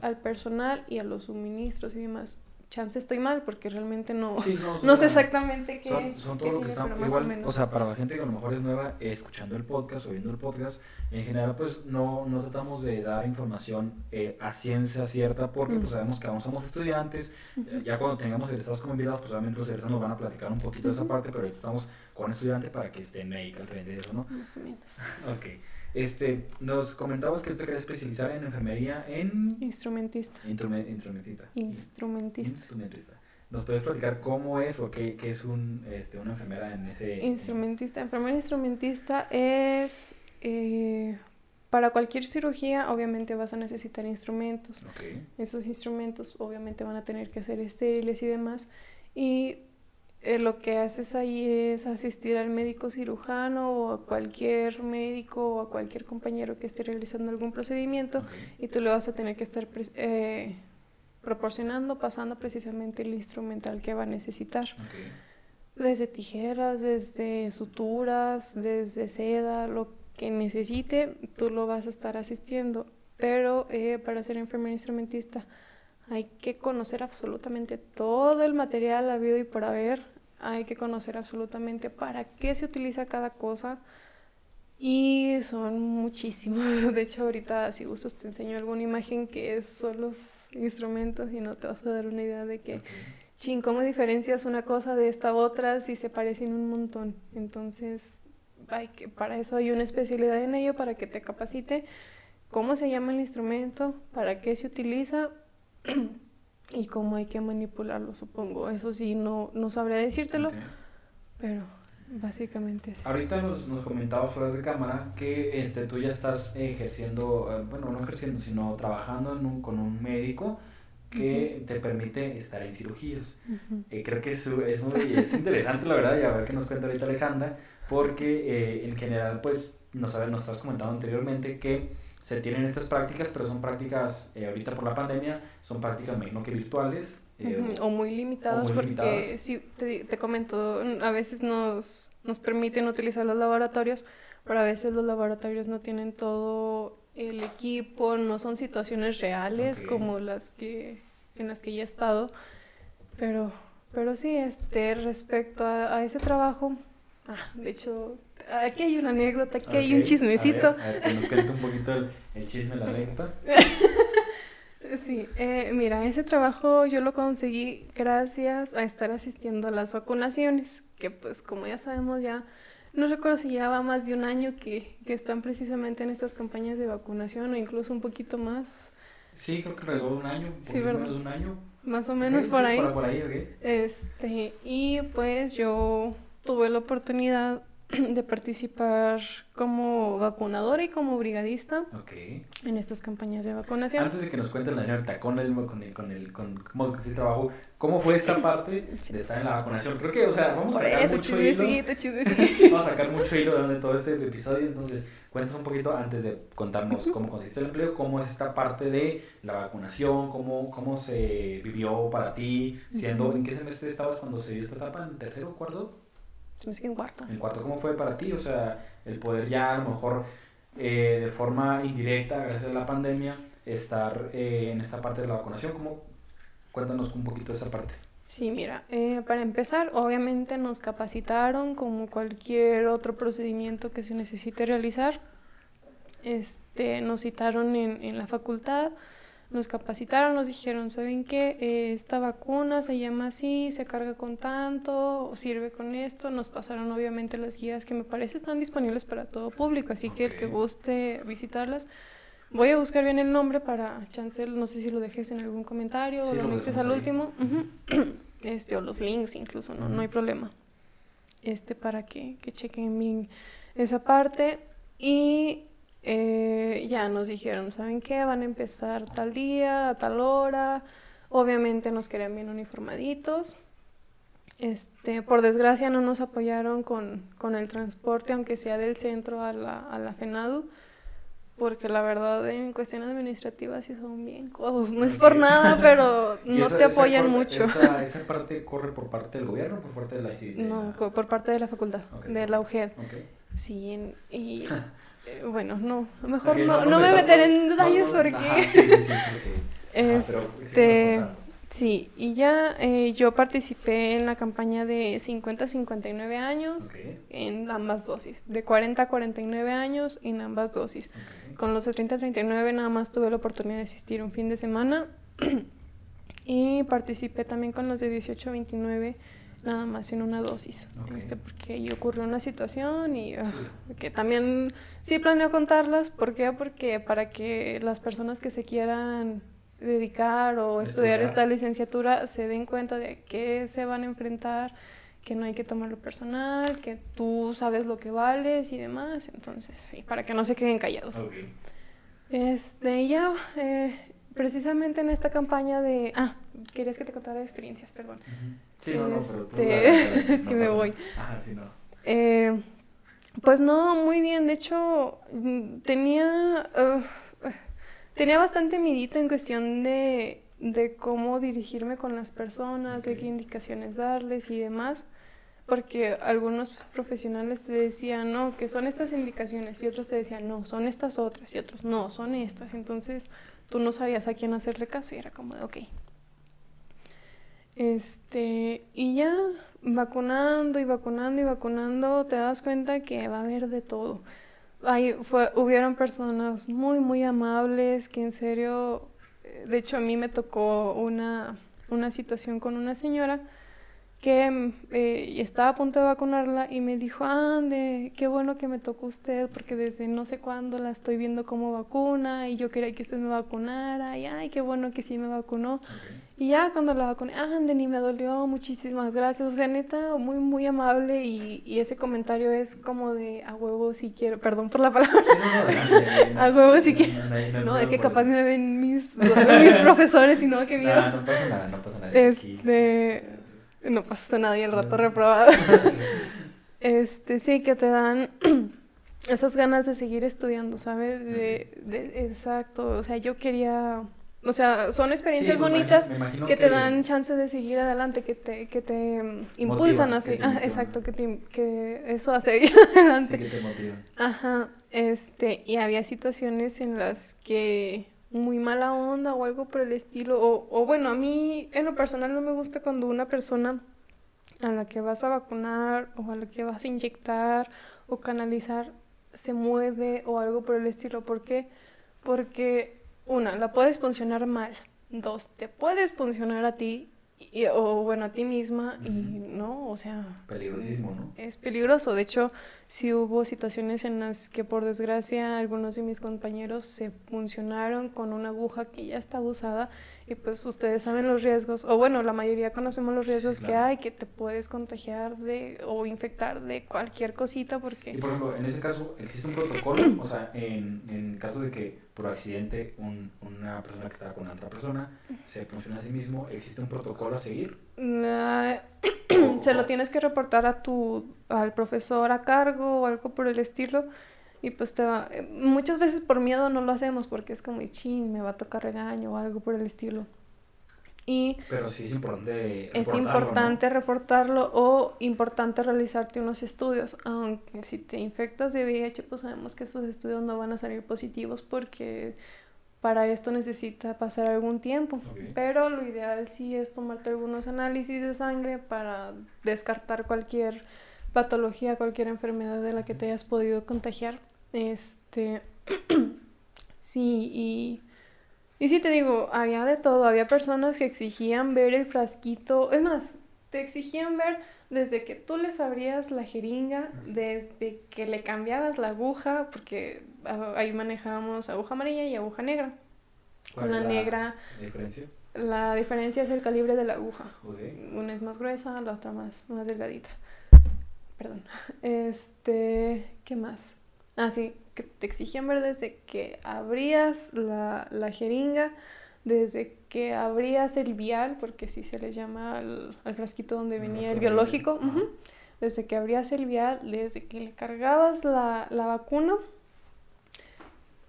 al personal y a los suministros y demás chance estoy mal porque realmente no, no, sé exactamente qué. Son, son todo lo que están igual, o, sea, para la gente que a lo mejor es nueva escuchando el podcast o viendo el podcast, en general pues no, no tratamos de dar información eh, a ciencia cierta porque pues sabemos que aún somos estudiantes, ya cuando tengamos egresados como invitados pues obviamente los egresados nos van a platicar un poquito de esa parte, pero estamos con estudiantes para que estén ahí al frente de eso, ¿no? Más o menos. ok. Este, nos comentabas que te querías especializar en enfermería en... Instrumentista. instrumentista. Instrumentista. Instrumentista. ¿Nos puedes platicar cómo es o qué, qué es un, este, una enfermera en ese... Instrumentista. Enfermera instrumentista es... Eh, para cualquier cirugía, obviamente vas a necesitar instrumentos. Okay. Esos instrumentos, obviamente, van a tener que ser estériles y demás. Y eh, lo que haces ahí es asistir al médico cirujano o a cualquier médico o a cualquier compañero que esté realizando algún procedimiento y tú le vas a tener que estar eh, proporcionando, pasando precisamente el instrumental que va a necesitar. Desde tijeras, desde suturas, desde seda, lo que necesite, tú lo vas a estar asistiendo. Pero eh, para ser enfermera instrumentista hay que conocer absolutamente todo el material habido y por haber hay que conocer absolutamente para qué se utiliza cada cosa. Y son muchísimos. De hecho, ahorita, si gustas, te enseño alguna imagen que son los instrumentos y no te vas a dar una idea de que, ching, ¿cómo diferencias una cosa de esta otra si se parecen un montón? Entonces, hay que, para eso hay una especialidad en ello, para que te capacite cómo se llama el instrumento, para qué se utiliza y cómo hay que manipularlo, supongo. Eso sí, no, no sabría decírtelo, pero básicamente es. Ahorita nos, nos comentabas fuera de cámara que este, tú ya estás ejerciendo, eh, bueno, no ejerciendo, sino trabajando con un médico que te permite estar en cirugías. Eh, creo que es, es muy es interesante, la verdad, y a ver qué nos cuenta ahorita Alejandra, porque eh, en general, pues, nos, nos estás comentando anteriormente que se tienen estas prácticas, pero son prácticas, eh, ahorita por la pandemia, son prácticas, me que virtuales. o, muy limitadas, porque sí, te, te, comento, a veces nos, nos permiten utilizar los laboratorios, pero a veces los laboratorios no tienen todo el equipo, no son situaciones reales como las que en las que ya he estado, pero pero sí, este respecto a, ese trabajo, ah, de hecho, aquí hay una anécdota, aquí hay un chismecito. A ver, que nos un poquito el, el chisme, la anécdota. Sí, eh, mira, ese trabajo yo lo conseguí gracias a estar asistiendo a las vacunaciones, que pues como ya sabemos ya no recuerdo si ya va más de un año que, que, están precisamente en estas campañas de vacunación o incluso un poquito más. Sí, creo que alrededor de un año, sí, menos de un año. Más o menos por ahí. Por, por ahí, okay. Este, y pues yo tuve la oportunidad de participar como vacunadora y como brigadista en estas campañas de vacunación. Antes de que nos cuentes la anécdota con el, con el, con el, con cómo es el trabajo, ¿cómo fue esta parte de estar en la vacunación? Creo que, o sea, vamos a sacar mucho hilo. vamos a sacar mucho hilo de todo este episodio, entonces cuéntanos un poquito antes de contarnos cómo consiste el empleo, cómo es esta parte de la vacunación, cómo, cómo se vivió para ti, siendo, ¿en qué semestre estabas cuando se dio esta etapa? ¿En tercero o cuarto? En cuarto. En cuarto, ¿cómo fue para ti? O sea, el poder ya a lo mejor eh, de forma indirecta, gracias a la pandemia, estar eh, en esta parte de la vacunación. ¿Cómo? Cuéntanos un poquito de esa parte. Sí, mira, eh, para empezar, obviamente nos capacitaron como cualquier otro procedimiento que se necesite realizar. Este, nos citaron en, en la facultad, nos capacitaron, nos dijeron, ¿saben qué? Eh, esta vacuna se llama así, se carga con tanto, sirve con esto. Nos pasaron obviamente las guías que me parece están disponibles para todo público, así que el que guste visitarlas. Voy a buscar bien el nombre para Chancel, no sé si lo dejes en algún comentario o lo, lo al último. este, o los links incluso, no, no hay problema. Este, para que, que chequen bien esa parte. Y eh, ya nos dijeron, ¿saben qué? Van a empezar tal día, a tal hora. Obviamente nos querían bien uniformaditos. Este, por desgracia no nos apoyaron con, con el transporte, aunque sea del centro a la, a la FENADU, porque la verdad en cuestiones administrativas sí son bien codos. No es por nada, pero no te apoyan mucho. Esa, parte corre por parte del gobierno o por parte de la... no, por parte de la facultad, de la UGED. Sí, y bueno, no, mejor no, no, me meteré en detalles porque... este, sí, y ya eh, yo participé en la campaña de 50-59 años en ambas dosis, de 40 a 49 años en ambas dosis. Con los de 30 a 39 nada más tuve la oportunidad de asistir un fin de semana y participé también con los de 18 a 29 nada más en una dosis, este, porque ahí ocurrió una situación y ah, que también sí planeo contarlas, ¿por qué? Porque para que las personas que se quieran dedicar o estudiar, esta licenciatura se den cuenta de qué se van a enfrentar, que no hay que tomarlo personal, que tú sabes lo que vales y demás, entonces sí, para que no se queden callados. Este, ya, eh, precisamente en esta campaña de... Ah, querías que te contara experiencias, perdón. Sí, no, no, este, es que me voy. Eh, pues no, muy bien. De hecho, tenía, tenía bastante midito en cuestión de, de cómo dirigirme con las personas, de qué indicaciones darles y demás. Porque algunos profesionales te decían, no, que son estas indicaciones, y otros te decían, no, son estas otras, y otros, no, son estas. Entonces tú no sabías a quién hacerle caso y era como de, ok, este, y ya vacunando y vacunando y vacunando, te das cuenta que va a haber de todo. Ahí fue, hubieron personas muy, muy amables que en serio, de hecho a mí me tocó una, una situación con una señora que eh, estaba a punto de vacunarla y me dijo, ande, qué bueno que me tocó usted, porque desde no sé cuándo la estoy viendo como vacuna y yo quería que usted me vacunara y ay, qué bueno que sí me vacunó. Y ya cuando la vacuné, ah, ni me dolió, muchísimas gracias. O sea, neta, muy, muy amable. Y, y ese comentario es como de a huevo si quiero, perdón por la palabra. a huevo si quiero. No, es que capaz me ven mis, mis profesores y no, que miedo. No, no pasa nada, no pasa nada. Este. No pasa nada y el rato reprobado. este, sí, que te dan esas ganas de seguir estudiando, ¿sabes? De, de, exacto. O sea, yo quería o sea, son experiencias bonitas que, te dan chance de seguir adelante, que te, que te impulsan a seguir. Ah, exacto, que, te, que eso hace seguir adelante. Sí, que te motivan. Ajá, este, y había situaciones en las que muy mala onda o algo por el estilo, o, o bueno, a mí en lo personal no me gusta cuando una persona a la que vas a vacunar o a la que vas a inyectar o canalizar se mueve o algo por el estilo. ¿Por qué? Porque una, la puedes funcionar mal. Dos, te puedes funcionar a ti o bueno, a ti misma y no, o sea... Peligrosísimo, ¿no? Es peligroso. De hecho, sí hubo situaciones en las que por desgracia algunos de mis compañeros se funcionaron con una aguja que ya está usada y pues ustedes saben los riesgos, o bueno, la mayoría conocemos los riesgos que hay, que te puedes contagiar de o infectar de cualquier cosita porque... Y por ejemplo, en ese caso, ¿existe un protocolo? O sea, en, en caso de que por accidente un, una persona que está con otra persona se funciona a sí mismo, ¿existe un protocolo a seguir? se lo tienes que reportar a tu, al profesor a cargo o algo por el estilo y pues te va, muchas veces por miedo no lo hacemos porque es como, chin, me va a tocar regaño o algo por el estilo. Y Pero sí es importante Es importante reportarlo o importante realizarte unos estudios, aunque si te infectas de VIH, pues sabemos que esos estudios no van a salir positivos porque para esto necesita pasar algún tiempo. Pero lo ideal sí es tomarte algunos análisis de sangre para descartar cualquier patología, cualquier enfermedad de la que te hayas podido contagiar. Este, sí, y, y sí te digo, había de todo, había personas que exigían ver el frasquito, es más, te exigían ver desde que tú les abrías la jeringa, desde que le cambiabas la aguja, porque ahí manejábamos aguja amarilla y aguja negra. Con la, negra. diferencia? La diferencia es el calibre de la aguja. Una es más gruesa, la otra más, más delgadita. Perdón. Este, ¿qué más? Ah, sí, que te exigían ver desde que abrías la, la jeringa, desde que abrías el vial, porque sí se les llama al, frasquito donde venía el biológico, desde que abrías el vial, desde que le cargabas la, la vacuna,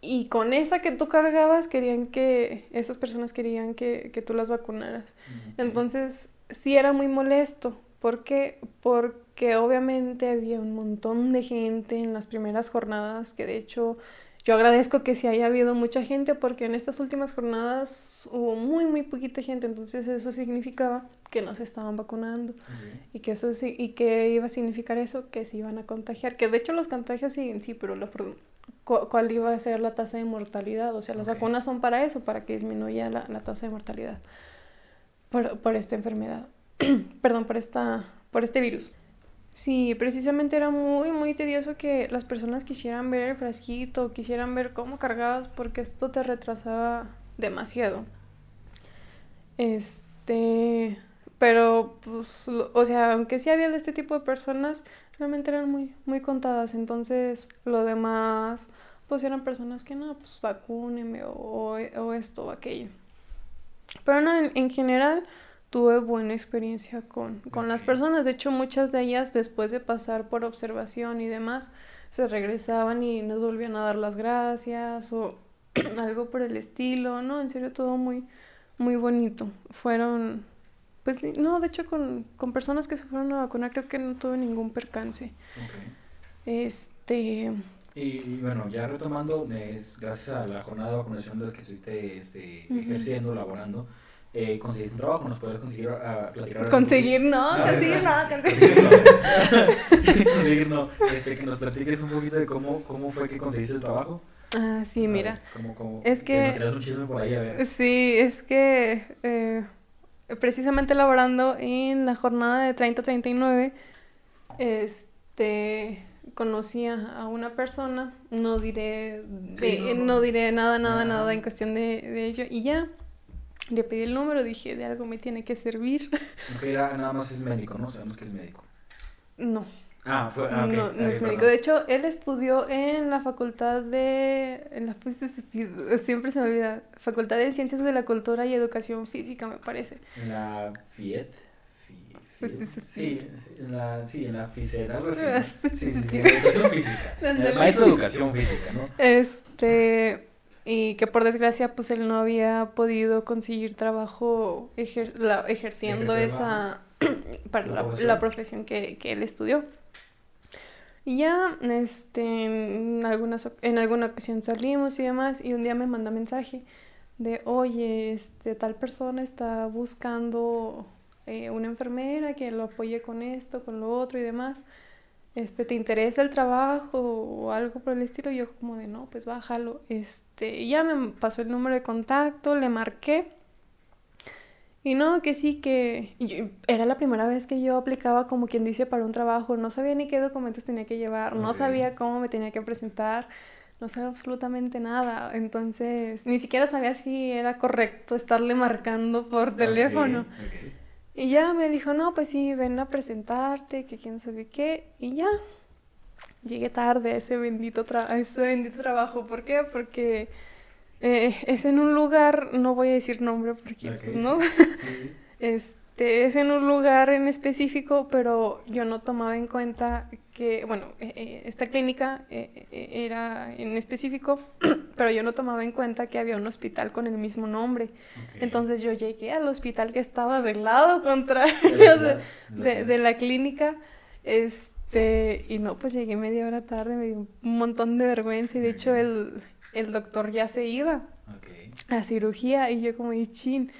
y con esa que tú cargabas querían que, esas personas querían que, que tú las vacunaras. Entonces, sí era muy molesto. ¿Por qué? Porque que obviamente había un montón de gente en las primeras jornadas, que de hecho yo agradezco que sí haya habido mucha gente porque en estas últimas jornadas hubo muy, muy poquita gente, entonces eso significaba que no se estaban vacunando y que eso sí, y que iba a significar eso, que se iban a contagiar, que de hecho los contagios siguen, sí, pero la, ¿cuál iba a ser la tasa de mortalidad? O sea, las vacunas son para eso, para que disminuya la, la tasa de mortalidad por, por esta enfermedad, perdón, por, esta, por este virus. Sí, precisamente era muy, muy tedioso que las personas quisieran ver el frasquito, quisieran ver cómo cargabas, porque esto te retrasaba demasiado. Este, pero pues, o sea, aunque sí había de este tipo de personas, realmente eran muy, muy contadas. Entonces, lo demás, pues eran personas que no, pues vacúneme o, o esto o aquello. Pero no, en general tuve buena experiencia con, con las personas. De hecho, muchas de ellas, después de pasar por observación y demás, se regresaban y nos volvían a dar las gracias o algo por el estilo, ¿no? En serio, todo muy, muy bonito. Fueron, pues, no, de hecho, con, con personas que se fueron a vacunar, creo que no tuve ningún percance. Este... Y, bueno, ya retomando, gracias a la jornada de vacunación de la que estuviste este, ejerciendo, laborando, eh, conseguiste trabajo, nos puedes conseguir uh, platicar. Conseguir no, conseguir no, conseguir no. Este, que nos platiques un poquito de cómo, cómo fue que conseguiste el trabajo. Ah, sí, mira. Cómo, cómo, es que... que nos un chisme por ahí, a ver. Sí, es que eh, precisamente laborando en la jornada de 30-39, este conocí a una persona, no diré, de, no, diré nada, nada, nada en cuestión de, de ello, y ya Le pedí el número, dije, de algo me tiene que servir. era, nada más es médico, ¿no? Sabemos que es médico. No. Ah, fue, ah, no, no es médico. De hecho, él estudió en la facultad de... En la, siempre se me olvida. Facultad de Ciencias de la Cultura y Educación Física, me parece. En la FIET. Pues sí, en la, sí, en la FICET, algo así. Sí, sí, sí, educación física. maestro de educación física, ¿no? Este, y que por desgracia pues él no había podido conseguir trabajo ejerciendo esa para la, profesión, que, que, él estudió. Y ya este en algunas en alguna ocasión salimos y demás y un día me manda mensaje de oye este tal persona está buscando eh, una enfermera que lo apoye con esto con lo otro y demás este, ¿te interesa el trabajo o algo por el estilo? Y yo como de, no, pues bájalo. Este, ya me pasó el número de contacto, le marqué. Y no, que sí, que era la primera vez que yo aplicaba como quien dice para un trabajo. No sabía ni qué documentos tenía que llevar, no sabía cómo me tenía que presentar, no sabía absolutamente nada. Entonces, ni siquiera sabía si era correcto estarle marcando por teléfono. Y ya me dijo, no, pues sí, ven a presentarte, que quién sabe qué. Y ya, llegué tarde a ese bendito, ese bendito trabajo. ¿Por qué? Porque eh, es en un lugar, no voy a decir nombre porque pues no. este, es en un lugar en específico, pero yo no tomaba en cuenta que, bueno, eh, eh, esta clínica eh, era en específico, pero yo no tomaba en cuenta que había un hospital con el mismo nombre. Entonces yo llegué al hospital que estaba del lado contrario de, de, la clínica, este, y no, pues llegué media hora tarde, me dio un montón de vergüenza, y de hecho el, el doctor ya se iba a cirugía, y yo como, y chin,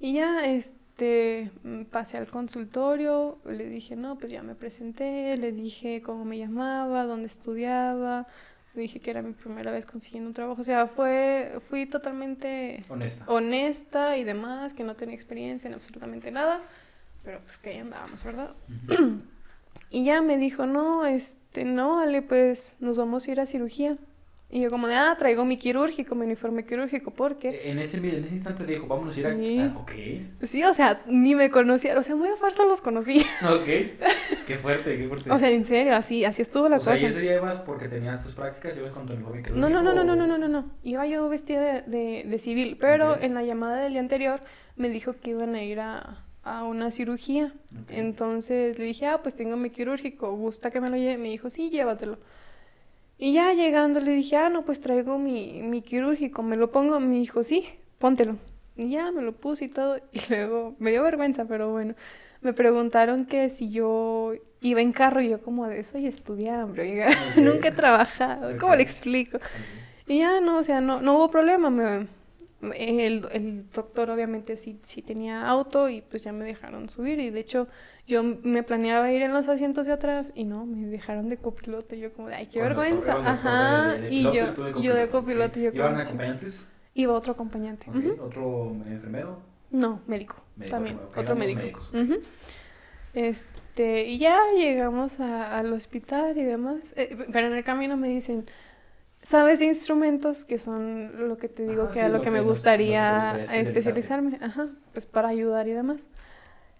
y ya, este, este, mm, pasé al consultorio, le dije, no, pues ya me presenté, le dije cómo me llamaba, dónde estudiaba, le dije que era mi primera vez consiguiendo un trabajo, o sea, fue, fui totalmente honesta. honesta y demás, que no tenía experiencia en absolutamente nada, pero pues que ahí andábamos, ¿verdad? y ya me dijo, no, este, no, Ale, pues nos vamos a ir a cirugía. Y yo como de, ah, traigo mi quirúrgico, mi uniforme quirúrgico, porque... En ese, en ese instante dijo, vamos a ir a... Ah, ok. Sí, o sea, ni me conocía, o sea, muy a falta los conocí. Ok, qué fuerte, qué fuerte. o sea, en serio, así, así estuvo la cosa. O sea, y ese día ibas porque tenías tus prácticas y ibas con tu uniforme quirúrgico. No, no, no, no, no, no, no, no, no. Iba yo vestida de, de, civil, pero en la llamada del día anterior me dijo que iban a ir a, a una cirugía. Entonces le dije, ah, pues tengo mi quirúrgico, ¿gusta que me lo lleve? Me dijo, sí, llévatelo. Y ya llegando le dije, ah, no, pues traigo mi, mi quirúrgico, me lo pongo. Me dijo, sí, póntelo. Y ya me lo puse y todo. Y luego me dio vergüenza, pero bueno. Me preguntaron que si yo iba en carro y yo como de soy estudiante, nunca he trabajado, ¿cómo le explico? Y ya no, o sea, no, no hubo problema, me, el, el doctor obviamente sí, sí tenía auto y pues ya me dejaron subir y de hecho yo me planeaba ir en los asientos de atrás y no, me dejaron de copiloto. Y yo como de, ay, qué vergüenza. Ajá. y yo, de yo de copiloto. Yo ¿Iban acompañantes? Iba otro acompañante. ¿Otro enfermero? No, médico. también. otro médico. Este, y ya llegamos al hospital y demás. Eh, pero en el camino me dicen, ¿sabes instrumentos? Que son lo que te digo que a lo, que, me gustaría especializarme. Ajá, pues para ayudar y demás.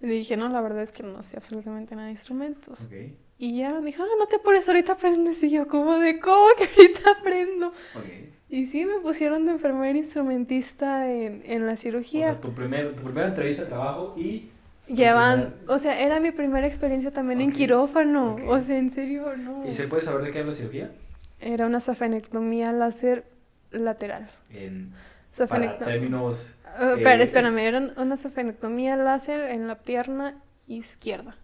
Le dije, no, la verdad es que no sé absolutamente nada de instrumentos. Y ya me dijo, ah, no te apures, ahorita aprendes. Y yo, como de cómo que ahorita aprendo? Y sí, me pusieron de enfermera instrumentista en, en la cirugía. O sea, tu, primer, tu primera entrevista de trabajo y... Llevan, o sea, era mi primera experiencia también en quirófano. O sea, en serio, no. ¿Y se puede saber de qué era la cirugía? Era una safenectomía láser lateral. En, para términos Uh, pero espérame, era una safenectomía láser en la pierna izquierda.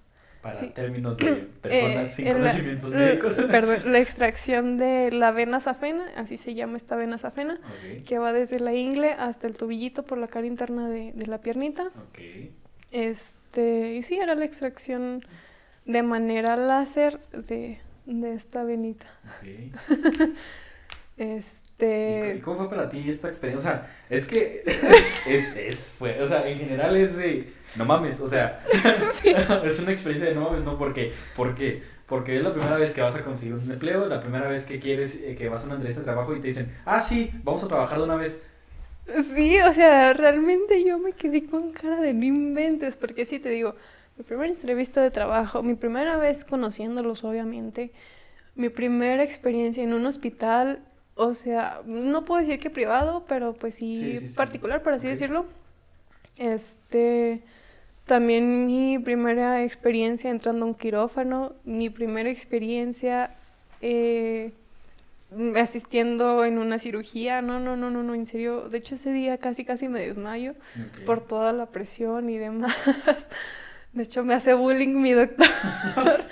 Para términos de personas sin conocimientos médicos. Perdón, la extracción de la vena safena, así se llama esta vena safena, que va desde la ingle hasta el tubillito por la cara interna de, de la piernita. Este, y sí, era la extracción de manera láser de, de esta venita. este este, ¿Y cómo fue para ti esta experiencia? O sea, es que es, es, fue, o sea, en general es de, no mames, o sea, es una experiencia de no mames, no, porque, porque, porque es la primera vez que vas a conseguir un empleo, la primera vez que quieres, eh, que vas a una entrevista de trabajo y te dicen, ah, sí, vamos a trabajar de una vez. Sí, o sea, realmente yo me quedé con cara de no inventes, porque sí te digo, mi primera entrevista de trabajo, mi primera vez conociéndolos, obviamente, mi primera experiencia en un hospital, o sea, no puedo decir que privado, pero pues sí, particular, por así decirlo. Este, también mi primera experiencia entrando a un quirófano, mi primera experiencia eh, asistiendo en una cirugía, no, no, no, no, no, en serio, de hecho ese día casi, casi me desmayo por toda la presión y demás. De hecho me hace bullying mi doctor.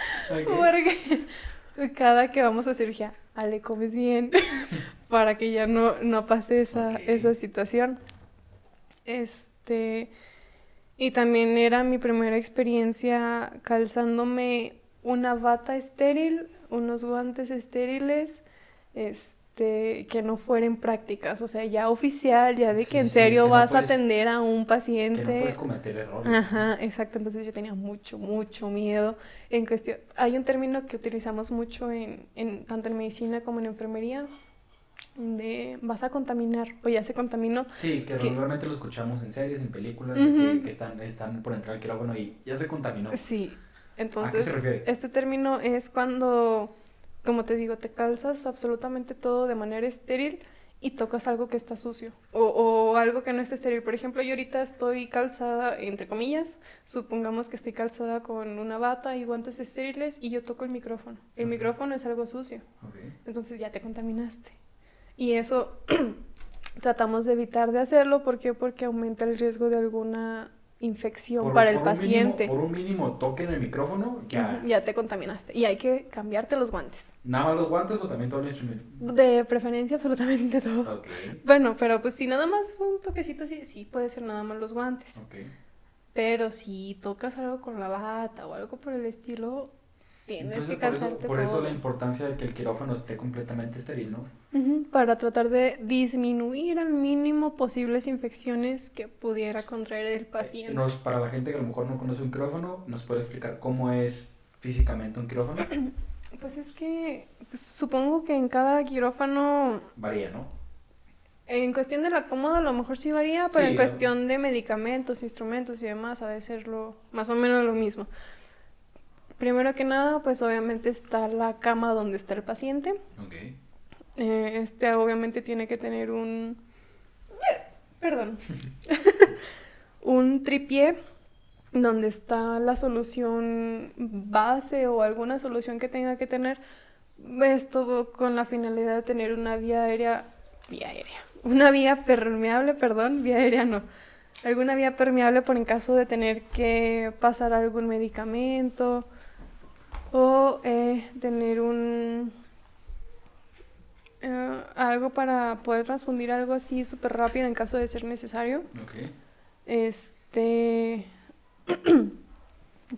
Porque cada que vamos a cirugía, Ale, comes bien para que ya no, no pase esa, esa situación. Este, y también era mi primera experiencia calzándome una bata estéril, unos guantes estériles este, que no fueran prácticas, o sea, ya oficial, ya de que en serio vas a atender a un paciente. Que no puedes cometer errores. Ajá, exacto, entonces yo tenía mucho, mucho miedo en cuestión, hay un término que utilizamos mucho en, en tanto en medicina como en enfermería, de vas a contaminar o ya se contaminó. Sí, que, regularmente lo escuchamos en series, en películas, que, están, están por entrar al quirófano y ya se contaminó. Sí, entonces, ¿A qué se refiere? este término es cuando como te digo, te calzas absolutamente todo de manera estéril y tocas algo que está sucio o, o, algo que no está estéril. Por ejemplo, yo ahorita estoy calzada, entre comillas, supongamos que estoy calzada con una bata y guantes estériles y yo toco el micrófono. El micrófono es algo sucio. Entonces ya te contaminaste. Y eso tratamos de evitar de hacerlo. ¿Por qué? Porque aumenta el riesgo de alguna infección para el paciente. por un mínimo toque en el micrófono, ya. ya te contaminaste. Y hay que cambiarte los guantes. ¿Nada más los guantes o también todo el instrumento? De preferencia, absolutamente todo. Bueno, pero pues si nada más un toquecito así, sí puede ser nada más los guantes. Pero si tocas algo con la bata o algo por el estilo, Tienes que por, eso, por eso, la importancia de que el quirófano esté completamente estéril, ¿no? Para tratar de disminuir al mínimo posibles infecciones que pudiera contraer el paciente. Nos, para la gente que a lo mejor no conoce un quirófano, ¿nos puede explicar cómo es físicamente un quirófano? Pues es que pues, supongo que en cada quirófano... Varía, ¿no? En cuestión de la cómoda a lo mejor sí varía, pero en cuestión de medicamentos, instrumentos y demás ha de ser más o menos lo mismo. Primero que nada, pues obviamente está la cama donde está el paciente. Okay. Eh, este obviamente tiene que tener un... Perdón. un tripié donde está la solución base o alguna solución que tenga que tener. Esto con la finalidad de tener una vía aérea... Vía aérea. Una vía permeable, perdón, vía aérea no. Alguna vía permeable por en caso de tener que pasar algún medicamento o eh, tener un eh, algo para poder transfundir algo así súper rápido en caso de ser necesario. Este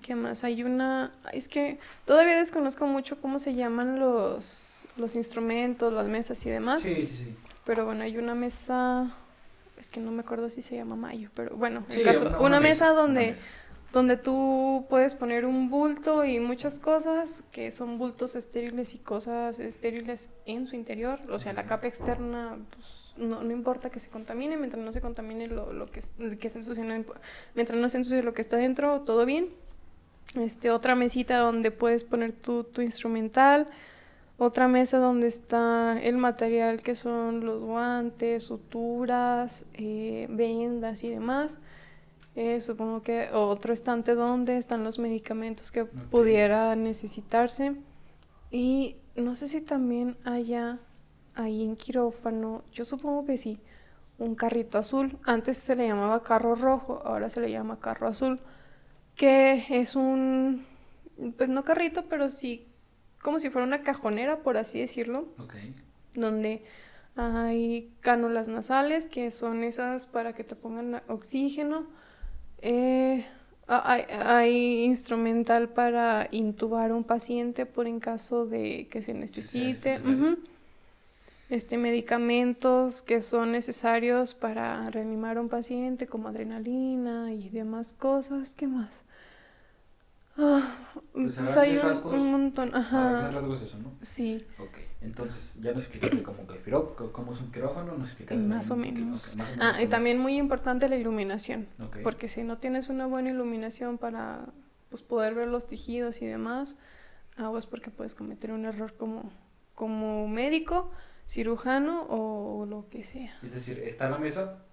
¿Qué más? Hay una... Es que todavía desconozco mucho cómo se llaman los, los instrumentos, las mesas y demás. Sí, sí, sí. Pero bueno, hay una mesa... Es que no me acuerdo si se llama Mayo, pero bueno, en caso... Una, mesa, donde donde tú puedes poner un bulto y muchas cosas que son bultos estériles y cosas estériles en su interior, o sea, la capa externa pues, no, no, importa que se contamine, mientras no se contamine lo, lo que, que se ensucie, mientras no se ensucie lo que está dentro, todo bien. Este, otra mesita donde puedes poner tu, tu instrumental, otra mesa donde está el material que son los guantes, suturas, eh, vendas y demás eh, supongo que otro estante donde están los medicamentos que pudiera necesitarse. Y no sé si también haya ahí en quirófano, yo supongo que sí, un carrito azul. Antes se le llamaba carro rojo, ahora se le llama carro azul, que es un, pues no carrito, pero sí como si fuera una cajonera, por así decirlo. Donde hay cánulas nasales, que son esas para que te pongan oxígeno eh, hay, instrumental para intubar a un paciente por en caso de que se necesite. Este, medicamentos que son necesarios para reanimar a un paciente, como adrenalina y demás cosas. ¿Qué más? Ah, pues, pues hay un, montón. Ajá. rasgos eso, ¿no? Sí. Ok. Entonces, ya nos explicaste cómo, cómo es un quirófano, nos explicaste. Más o menos. ah, y también muy importante la iluminación. Porque si no tienes una buena iluminación para pues, poder ver los tejidos y demás, aguas porque puedes cometer un error como, como médico, cirujano o lo que sea. Es decir, está en la mesa,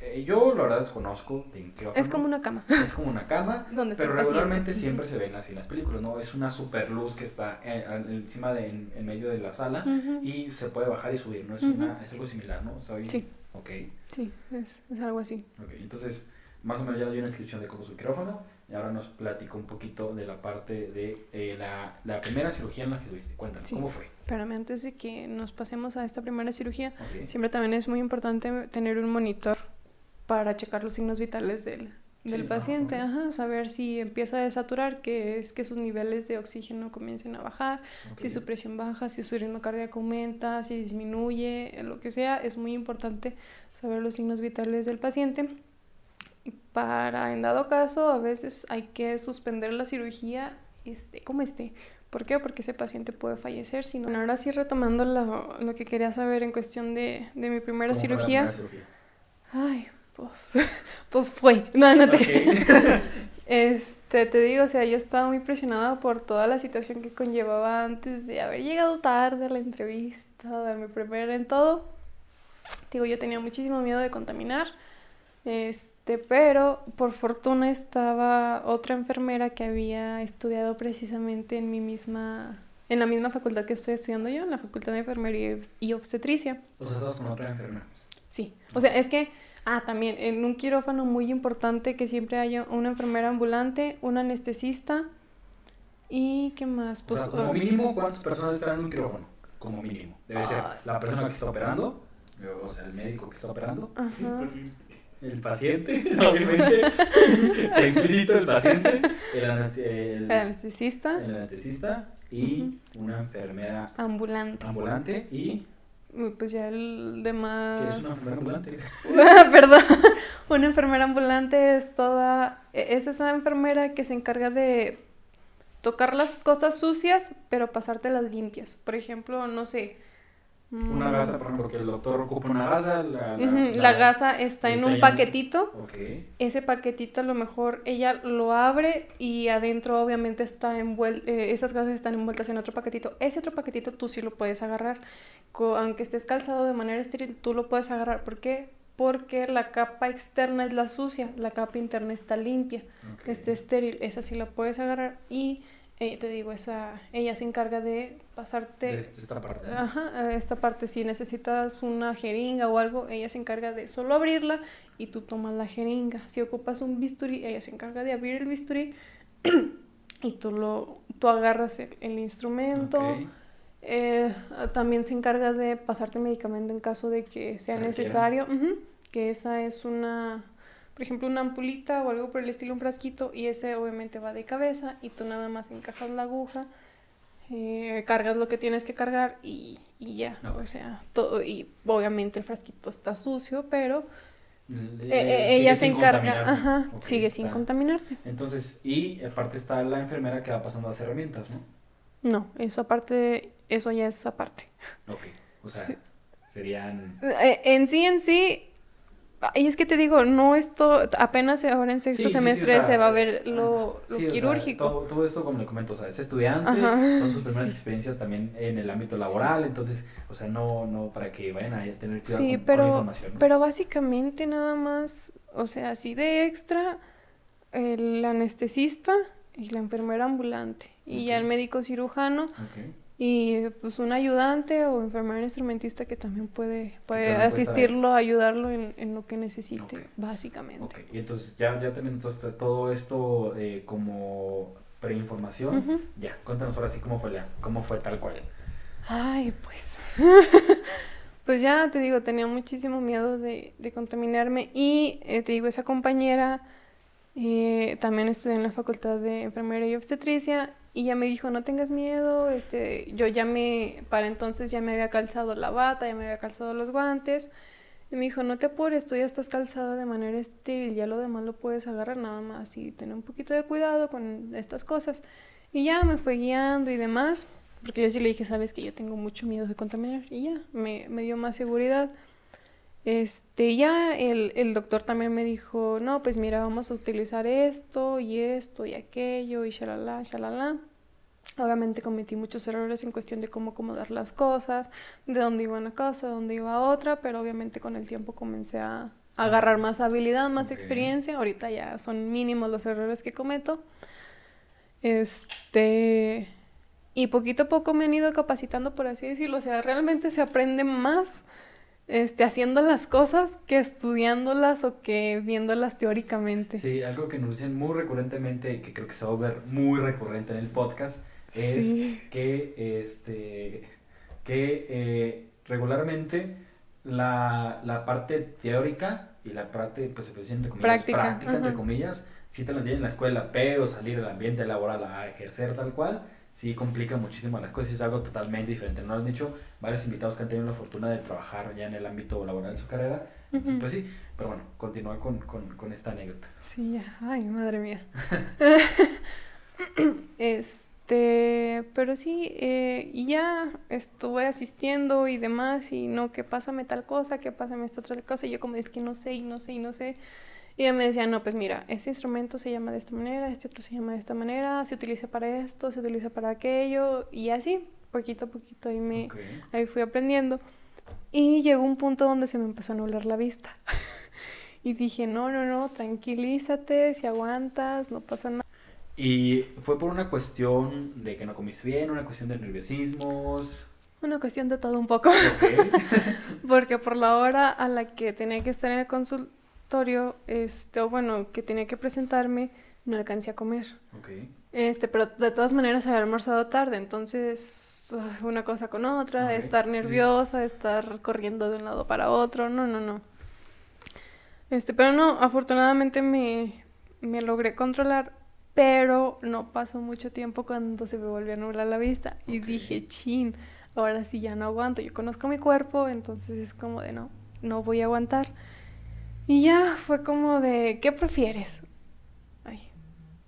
eh, yo la verdad desconozco de Es como una cama. Es como una cama, pero regularmente siempre se ven así en las películas, ¿no? Es una super luz que está encima de, en, medio de la sala y se puede bajar y subir, ¿no? Es, una, es algo similar, ¿no? Sí. Ok. Sí, es, es, algo así. Ok, entonces, más o menos ya doy una descripción de cómo es un quirófano y ahora nos platico un poquito de la parte de eh, la, la, primera cirugía en la que tuviste. Cuéntanos, ¿cómo fue? Espérame, antes de que nos pasemos a esta primera cirugía, siempre también es muy importante tener un monitor para checar los signos vitales del, del paciente, ajá, saber si empieza a desaturar, que es que sus niveles de oxígeno comiencen a bajar, si su presión baja, si su ritmo cardíaco aumenta, si disminuye, lo que sea, es muy importante saber los signos vitales del paciente. Para, en dado caso, a veces hay que suspender la cirugía este, como esté. ¿Por qué? Porque ese paciente puede fallecer. Si no, ahora sí retomando lo, lo, que quería saber en cuestión de, de mi primera cirugía. primera cirugía. Ay, pues, pues fue. No, no te... Este, te digo, o sea, yo estaba muy presionada por toda la situación que conllevaba antes de haber llegado tarde a la entrevista, de mi primera en todo. Digo, yo tenía muchísimo miedo de contaminar. Este, pero por fortuna estaba otra enfermera que había estudiado precisamente en mi misma en la misma facultad que estoy estudiando yo, en la Facultad de Enfermería y Obstetricia. O sea, estás con otra enfermera. Sí. O sea, es que Ah, también en un quirófano muy importante que siempre haya una enfermera ambulante, un anestesista y qué más. Pues, como ah, mínimo, ¿cuántas personas están en un quirófano? Como mínimo. Debe ser la persona que está operando, o sea, el médico que está operando. El paciente, obviamente. está implícito el paciente. El, anestesista. El anestesista y una enfermera ambulante. Ambulante y pues ya el demás... es una enfermera ambulante? Perdón. Una enfermera ambulante es toda... E, es esa enfermera que se encarga de tocar las cosas sucias, pero pasártelas limpias. Por ejemplo, no sé una mm. gasa, por ejemplo, que el doctor ocupa una gasa. La, la, gasa está en un paquetito. Ese paquetito a lo mejor ella lo abre y adentro obviamente está envuelto, eh, esas gasas están envueltas en otro paquetito. Ese otro paquetito tú sí lo puedes agarrar. aunque estés calzado de manera estéril, tú lo puedes agarrar. ¿Por qué? Porque la capa externa es la sucia, la capa interna está limpia, está estéril. Esa sí la puedes agarrar y eh, te digo, esa, ella se encarga de pasarte... esta parte. Ajá, esta parte. Si necesitas una jeringa o algo, ella se encarga de solo abrirla y tú tomas la jeringa. Si ocupas un bisturí, ella se encarga de abrir el bisturí y tú, lo, tú agarras el, instrumento. Eh, también se encarga de pasarte medicamento en caso de que sea necesario. que esa es una por ejemplo, una ampulita o algo por el estilo, un frasquito, y ese obviamente va de cabeza y tú nada más encajas la aguja, eh, cargas lo que tienes que cargar y, y ya, o sea, todo, y obviamente el frasquito está sucio, pero... Eh, eh, ella se encarga, ajá, sigue sin contaminarte. Entonces, y aparte está la enfermera que va pasando las herramientas, ¿no? No, eso aparte, eso ya es aparte. Ok, o sea, serían... En sí, en sí, y es que te digo, no esto, apenas ahora en sexto semestre se va a ver lo, quirúrgico. todo, esto, como le comento, o sea, es estudiante, son sus primeras experiencias también en el ámbito laboral, entonces, o sea, no, no para que vayan a tener cuidado con, pero, la información. Pero básicamente nada más, o sea, así de extra, el anestesista y la enfermera ambulante, y ya el médico cirujano. Y pues un ayudante o enfermera instrumentista que también puede, puede asistirlo, ayudarlo en, en, lo que necesite, básicamente. Y entonces ya, ya teniendo todo esto eh, como preinformación, ya, cuéntanos ahora sí cómo fue, la, cómo fue tal cual. Ay, pues... pues ya te digo, tenía muchísimo miedo de, de contaminarme y eh, te digo, esa compañera eh, también estudié en la facultad de enfermería y obstetricia y ya me dijo, no tengas miedo, este, yo ya me, para entonces ya me había calzado la bata, ya me había calzado los guantes. Y me dijo, no te apures, tú ya estás calzada de manera estéril, ya lo demás lo puedes agarrar nada más y tener un poquito de cuidado con estas cosas. Y ya me fue guiando y demás. Porque yo sí le dije, sabes que yo tengo mucho miedo de contaminar. Y ya, me, me dio más seguridad. Este, ya el, el, doctor también me dijo, no, pues mira, vamos a utilizar esto y esto y aquello y shalala, shalala. Obviamente cometí muchos errores en cuestión de cómo acomodar las cosas, de dónde iba una cosa, de dónde iba otra, pero obviamente con el tiempo comencé a, agarrar más habilidad, más experiencia. Ahorita ya son mínimos los errores que cometo. Este, y poquito a poco me han ido capacitando, por así decirlo. O sea, realmente se aprende más este, haciendo las cosas que estudiándolas o que viéndolas teóricamente. Sí, algo que nos dicen muy recurrentemente y que creo que se va a ver muy recurrente en el podcast es que, este, que eh, regularmente la, la, parte teórica y la parte, pues, entre comillas, práctica, práctica entre comillas, sí te las llevan en la escuela, pero salir al ambiente laboral a ejercer tal cual, sí complica muchísimo las cosas y es algo totalmente diferente. No han dicho varios invitados que han tenido la fortuna de trabajar ya en el ámbito laboral de su carrera. Pues sí, pero bueno, continúa con, con, con esta anécdota. Sí, ya. Ay, madre mía. este, pero sí, eh, y ya estuve asistiendo y demás, y no, que pásame tal cosa, que pásame esta otra cosa, y yo como es que no sé, y no sé, y no sé. Y ella me decía, no, pues mira, este instrumento se llama de esta manera, este otro se llama de esta manera, se utiliza para esto, se utiliza para aquello, y así, poquito a poquito, ahí, me, ahí fui aprendiendo. Y llegó un punto donde se me empezó a nublar la vista. y dije, no, no, no, tranquilízate, si aguantas, no pasa nada. ¿Y fue por una cuestión de que no comiste bien, una cuestión de nerviosismos? Una cuestión de todo un poco. Porque por la hora a la que tenía que estar en el consultorio, este, o bueno, que tenía que presentarme, no alcancé a comer. Este, pero de todas maneras había almorzado tarde, entonces una cosa con otra, estar nerviosa, estar corriendo de un lado para otro, no, no, no. Este, pero no, afortunadamente me, me logré controlar, pero no pasó mucho tiempo cuando se me volvió a nublar la vista y dije, chin, ahora sí ya no aguanto, yo conozco mi cuerpo, entonces es como de no, no voy a aguantar. Y ya fue como de, ¿qué prefieres?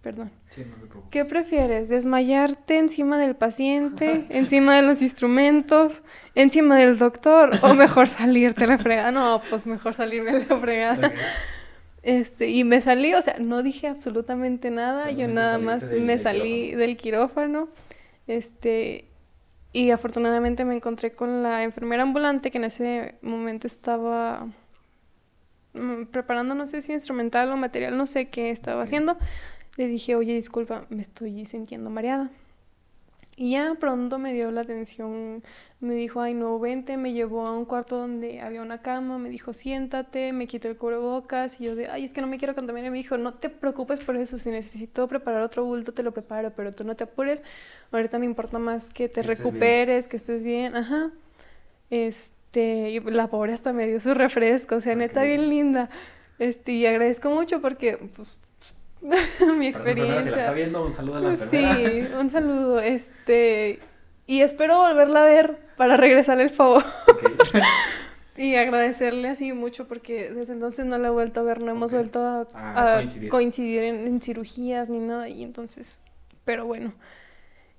Perdón. Sí, no. ¿Qué prefieres? ¿Desmayarte encima del paciente, encima de los instrumentos, encima del doctor o mejor salirte la fregada? No, pues mejor salirme la fregada. Este, y me salí, o sea, no dije absolutamente nada, yo nada más me salí del quirófano. Este, y afortunadamente me encontré con la enfermera ambulante que en ese momento estaba Mm, preparando, no sé si instrumental o material, no sé qué estaba haciendo. Le dije, oye, disculpa, me estoy sintiendo mareada. Y ya pronto me dio la atención, me dijo, ay, no, vente, me llevó a un cuarto donde había una cama, me dijo, siéntate, me quitó el cubrebocas, y yo de, ay, es que no me quiero contaminar, me dijo, no te preocupes por eso, si necesito preparar otro bulto, te lo preparo, pero tú no te apures, ahorita me importa más que te recuperes, que estés bien, ajá. Este este, y la pobre hasta me dio su refresco, o sea, neta bien linda. Este, y agradezco mucho porque, pues, mi experiencia. Si la está viendo, un saludo a la enfermera. Sí, un saludo, este, y espero volverla a ver para regresar el favor. y agradecerle así mucho porque desde entonces no la he vuelto a ver, no hemos vuelto a, ah, coincidir, en, en, cirugías ni nada y entonces, pero bueno,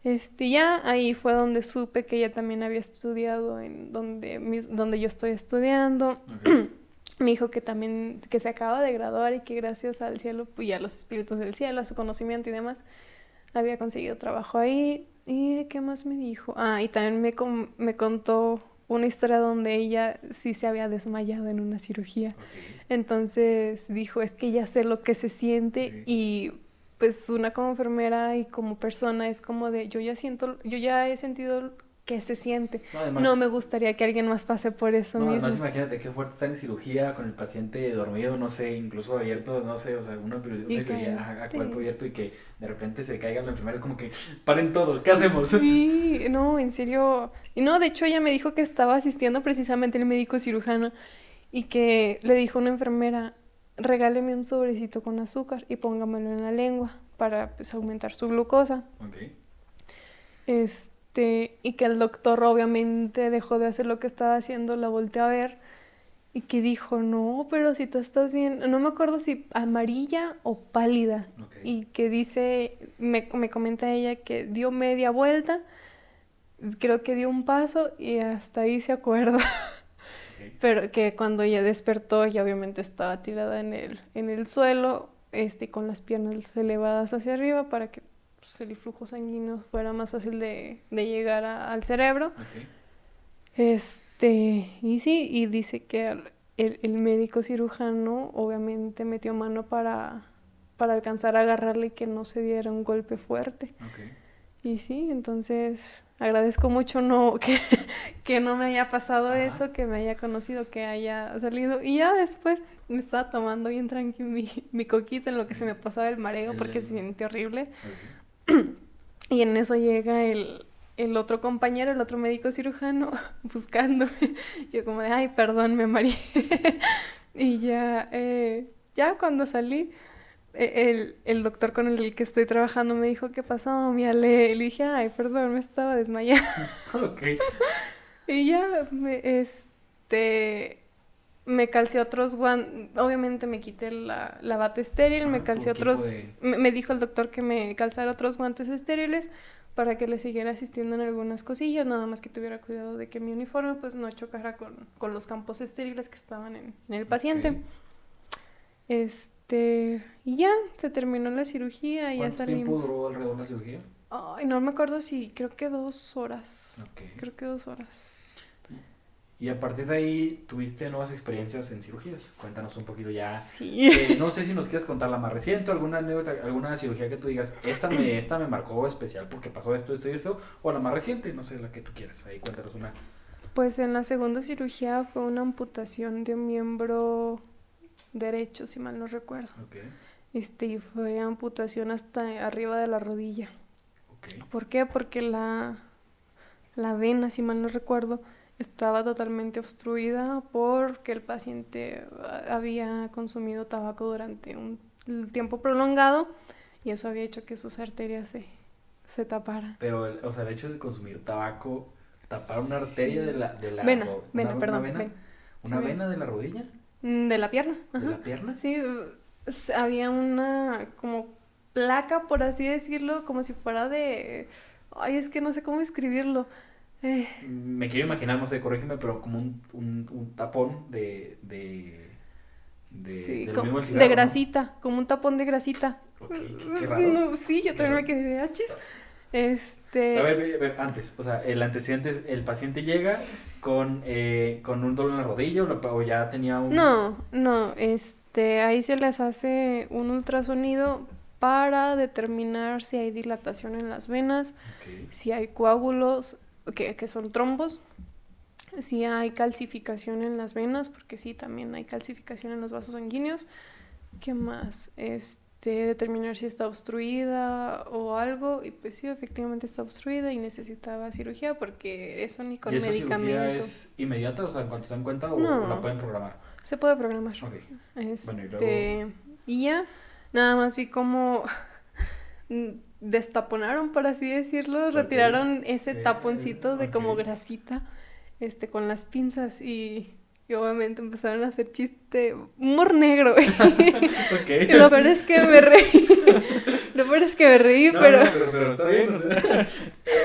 este, ya ahí fue donde supe que ella también había estudiado en donde, donde yo estoy estudiando. Me dijo que también, que se acaba de graduar y que gracias al cielo y a los espíritus del cielo, a su conocimiento y demás, había conseguido trabajo ahí. ¿Y qué más me dijo? Ah, y también me, me contó una historia donde ella sí se había desmayado en una cirugía. Entonces dijo, es que ya sé lo que se siente y pues una como enfermera y como persona es como de yo ya siento, yo ya he sentido que se siente. No, me gustaría que alguien más pase por eso no, mismo. Además, imagínate qué fuerte estar en cirugía con el paciente dormido, no sé, incluso abierto, no sé, o sea, una, cirugía a, cuerpo abierto y que de repente se caiga la enfermera, es como que paren todo, ¿qué hacemos? Sí, no, en serio. Y no, de hecho ella me dijo que estaba asistiendo precisamente el médico cirujano y que le dijo a una enfermera, regáleme un sobrecito con azúcar y póngamelo en la lengua para pues, aumentar su glucosa. Este, y que el doctor obviamente dejó de hacer lo que estaba haciendo, la volteó a ver y que dijo, no, pero si tú estás bien, no me acuerdo si amarilla o pálida. Y que dice, me, me comenta ella que dio media vuelta creo que dio un paso y hasta ahí se acuerda. Pero que cuando ella despertó, ya obviamente estaba tirada en el, en el suelo, este, con las piernas elevadas hacia arriba para que pues, el flujo sanguíneo fuera más fácil de, llegar al cerebro. Este, y sí, y dice que el, el, médico cirujano obviamente metió mano para, para alcanzar a agarrarle y que no se diera un golpe fuerte. Y sí, entonces agradezco mucho no que, que no me haya pasado eso, que me haya conocido, que haya salido. Y ya después me estaba tomando bien tranquilo mi, mi coquita en lo que se me pasaba el mareo porque se siente horrible. Y en eso llega el, el otro compañero, el otro médico cirujano, buscándome. Yo como de, ay, perdón, me mareé. y ya, eh, ya cuando salí, e, el, doctor con el que estoy trabajando me dijo, ¿qué pasó, mi Ale? Le dije, ay, perdón, me estaba desmayando. ok. y ya, me, este, me calcé otros guantes, obviamente me quité la, la bata estéril, me ah, calcé otros, me, dijo el doctor que me calzara otros guantes estériles para que le siguiera asistiendo en algunas cosillas, nada más que tuviera cuidado de que mi uniforme pues no chocara con, con los campos estériles que estaban en, en el paciente. Este este, y ya, se terminó la cirugía y ya salimos. ¿Cuánto tiempo duró alrededor la cirugía? Ay, no me acuerdo si, creo que dos horas. Creo que dos horas. Y a partir de ahí tuviste nuevas experiencias en cirugías. Cuéntanos un poquito ya. Sí. Eh, no sé si nos quieres contar la más reciente, alguna anécdota, alguna cirugía que tú digas, esta me, esta me marcó especial porque pasó esto, esto y esto, o la más reciente, no sé, la que tú quieras. Ahí cuéntanos una. Pues en la segunda cirugía fue una amputación de un miembro derecho, si mal no recuerdo. Este, y fue amputación hasta arriba de la rodilla. ¿Por qué? Porque la, la vena, si mal no recuerdo, estaba totalmente obstruida porque el paciente había consumido tabaco durante un tiempo prolongado y eso había hecho que sus arterias se, se taparan. Pero, o sea, el hecho de consumir tabaco, tapar una arteria de la... De la vena, vena, perdón. vena, ¿Una vena de la rodilla? Mm, de la pierna. ¿De la pierna? Sí, había una como placa, por así decirlo, como si fuera de... Ay, es que no sé cómo escribirlo. Eh. Me quiero imaginar, no sé, corrígeme, pero como un, un, tapón de... de... De, sí, de grasita, como un tapón de grasita. qué, raro. sí, yo también me quedé de achis. Este... A ver, a ver, antes, o sea, el antecedente es, el paciente llega con, eh, con un dolor en la rodilla o, ya tenía un... No, no, este, ahí se les hace un ultrasonido para determinar si hay dilatación en las venas, si hay coágulos, que, que son trombos, si hay calcificación en las venas, porque sí, también hay calcificación en los vasos sanguíneos. ¿Qué más? Este determinar si está obstruida o algo y pues sí efectivamente está obstruida y necesitaba cirugía porque eso ni con ¿Y esa medicamento es inmediata o sea en cuanto se dan cuenta o la pueden programar se puede programar. Este, y, ya nada más vi cómo destaponaron por así decirlo retiraron ese taponcito de como grasita este con las pinzas y y obviamente empezaron a hacer chiste, humor negro. okay. Y lo peor es que me reí. lo peor es que me reí, pero... pero... está bien, o sea,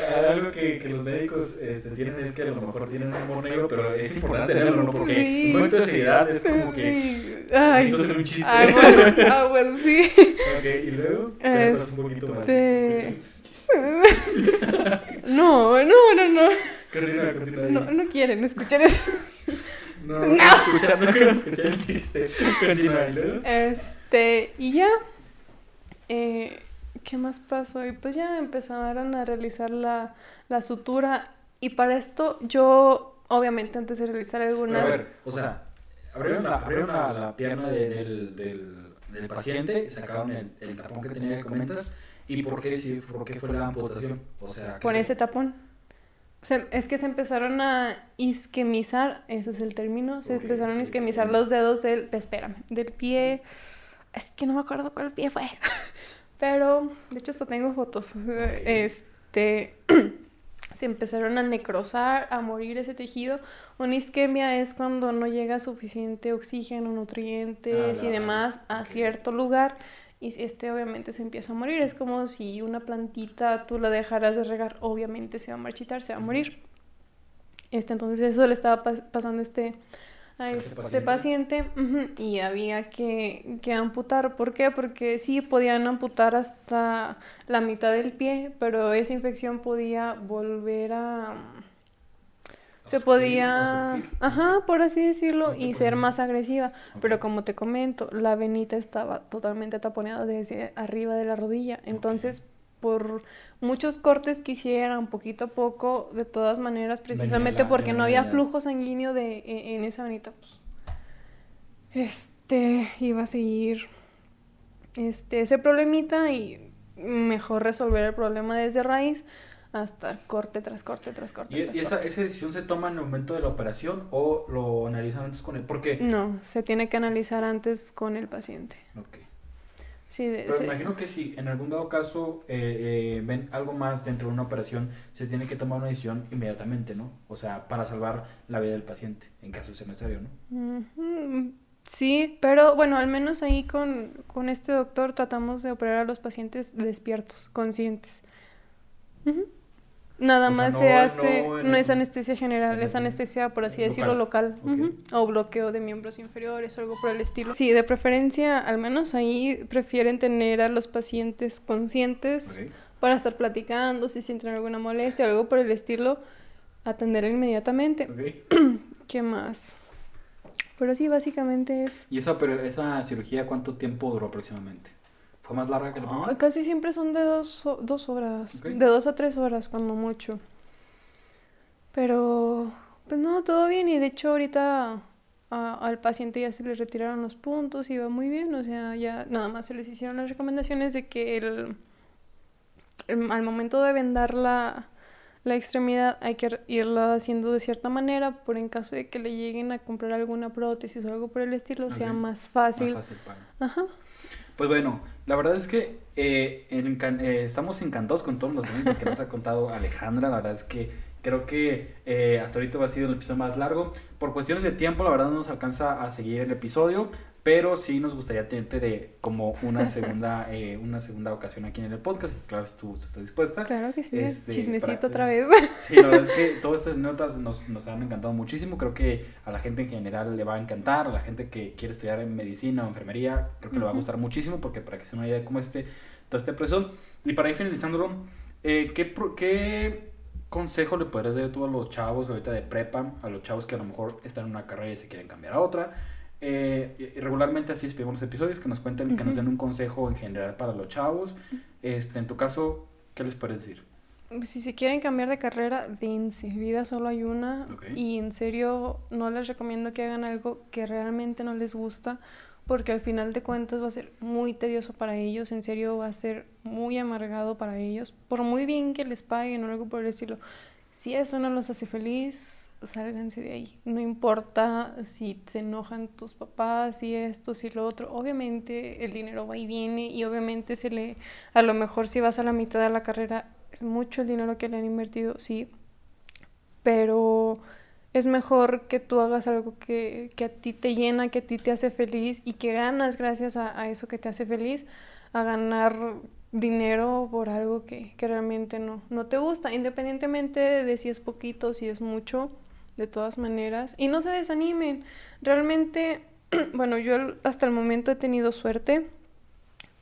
algo que, que los médicos este, tienen es que a lo mejor tienen un humor negro, pero es importante tenerlo, ¿no? Porque sí. en un momento de seriedad es como que... Ay, hacer un chiste. Ah, bueno, ah, sí. Ok, y luego, este... un poquito más. no, no, no, no. Continúa, continúa. No, no quieren escuchar eso. No, no, escuchar, no quiero escuchar el chiste. Continúa, Este, y ya. Eh, ¿Qué más pasó? Y pues ya empezaron a realizar la, la sutura. Y para esto, yo, obviamente, antes de realizar alguna. a ver, o sea, abrieron la, abrieron la, la pierna de, del, del, del, paciente, sacaron el, el, tapón que tenía que comentas. ¿Y por qué, si, por qué fue la amputación? O sea, Con ese tapón es que se empezaron a isquemizar, ese es el término, se empezaron a isquemizar los dedos del, espérame, del pie, es que no me acuerdo cuál pie fue, pero de hecho hasta tengo fotos, este, se empezaron a necrosar, a morir ese tejido. Una isquemia es cuando no llega suficiente oxígeno, nutrientes y demás a cierto lugar y este obviamente se empieza a morir. Es como si una plantita tú la dejaras de regar, obviamente se va a marchitar, se va a morir. Este, entonces eso le estaba pasando este, a este, este paciente, y había que, que, amputar. ¿Por qué? Porque sí podían amputar hasta la mitad del pie, pero esa infección podía volver a se podía, ajá, por así decirlo, y ser más agresiva. Pero como te comento, la venita estaba totalmente taponeada desde arriba de la rodilla. Entonces, por muchos cortes que hicieran poquito a poco, de todas maneras, precisamente porque no había flujo sanguíneo de, e, en, esa venita, pues, este, iba a seguir este, ese problemita y mejor resolver el problema desde raíz hasta corte tras corte tras corte. ¿Y, esa, esa, decisión se toma en el momento de la operación o lo analizan antes con el porque No, se tiene que analizar antes con el paciente. Sí, Pero imagino que si en algún dado caso eh, eh, ven algo más dentro de una operación, se tiene que tomar una decisión inmediatamente, ¿no? O sea, para salvar la vida del paciente, en caso sea necesario, ¿no? Sí, pero bueno, al menos ahí con, con este doctor tratamos de operar a los pacientes despiertos, conscientes. Nada más se hace, no, es anestesia general, es anestesia, por así decirlo, local. O bloqueo de miembros inferiores o algo por el estilo. Sí, de preferencia, al menos ahí prefieren tener a los pacientes conscientes para estar platicando, si sienten alguna molestia o algo por el estilo, atender inmediatamente. ¿Qué más? Pero sí, básicamente es... ¿Y esa, pero esa cirugía cuánto tiempo duró aproximadamente? ¿Fue más larga que la primera? casi siempre son de dos, dos horas. De dos a tres horas, cuando mucho. Pero, pues no, todo bien. Y de hecho, ahorita al paciente ya se le retiraron los puntos y va muy bien. O sea, ya nada más se les hicieron las recomendaciones de que el, al momento de vendar la, la extremidad hay que irla haciendo de cierta manera por en caso de que le lleguen a comprar alguna prótesis o algo por el estilo, sea más fácil. Más fácil para... Ajá. Pues bueno, la verdad es que eh, eh, estamos encantados con todos los eventos que nos ha contado Alejandra. La verdad es que creo que eh, hasta ahorita va a ser el episodio más largo. Por cuestiones de tiempo, la verdad no nos alcanza a seguir el episodio, pero sí nos gustaría tenerte de como una segunda eh, una segunda ocasión aquí en el podcast. Claro si tú, estás dispuesta. Claro que sí este, chismecito otra vez. Sí la verdad es que todas estas notas nos, nos han encantado muchísimo. Creo que a la gente en general le va a encantar. A la gente que quiere estudiar en medicina o enfermería creo que le va a gustar muchísimo porque para que se una idea de cómo este todo este proceso. Y para ir finalizándolo eh, ¿qué, ¿qué consejo le podrías dar a todos los chavos ahorita de prepa a los chavos que a lo mejor están en una carrera y se quieren cambiar a otra eh, regularmente así pedimos los episodios, que nos cuenten, y que nos den un consejo en general para los chavos. Este, en tu caso, ¿qué les puedes decir? Si se quieren cambiar de carrera, dense. Vida solo hay una. Y en serio, no les recomiendo que hagan algo que realmente no les gusta, porque al final de cuentas va a ser muy tedioso para ellos. En serio, va a ser muy amargado para ellos. Por muy bien que les paguen o algo por el estilo. Si eso no los hace feliz, sálganse de ahí. No importa si se enojan tus papás, si esto, si lo otro. Obviamente el dinero va y viene y obviamente se le, a lo mejor si vas a la mitad de la carrera, es mucho el dinero que le han invertido, sí. Pero es mejor que tú hagas algo que, que a ti te llena, que a ti te hace feliz y que ganas gracias a, a eso que te hace feliz, a ganar dinero por algo que, que realmente no, no te gusta, independientemente de si es poquito, si es mucho, de todas maneras. Y no se desanimen. Realmente, bueno, yo hasta el momento he tenido suerte,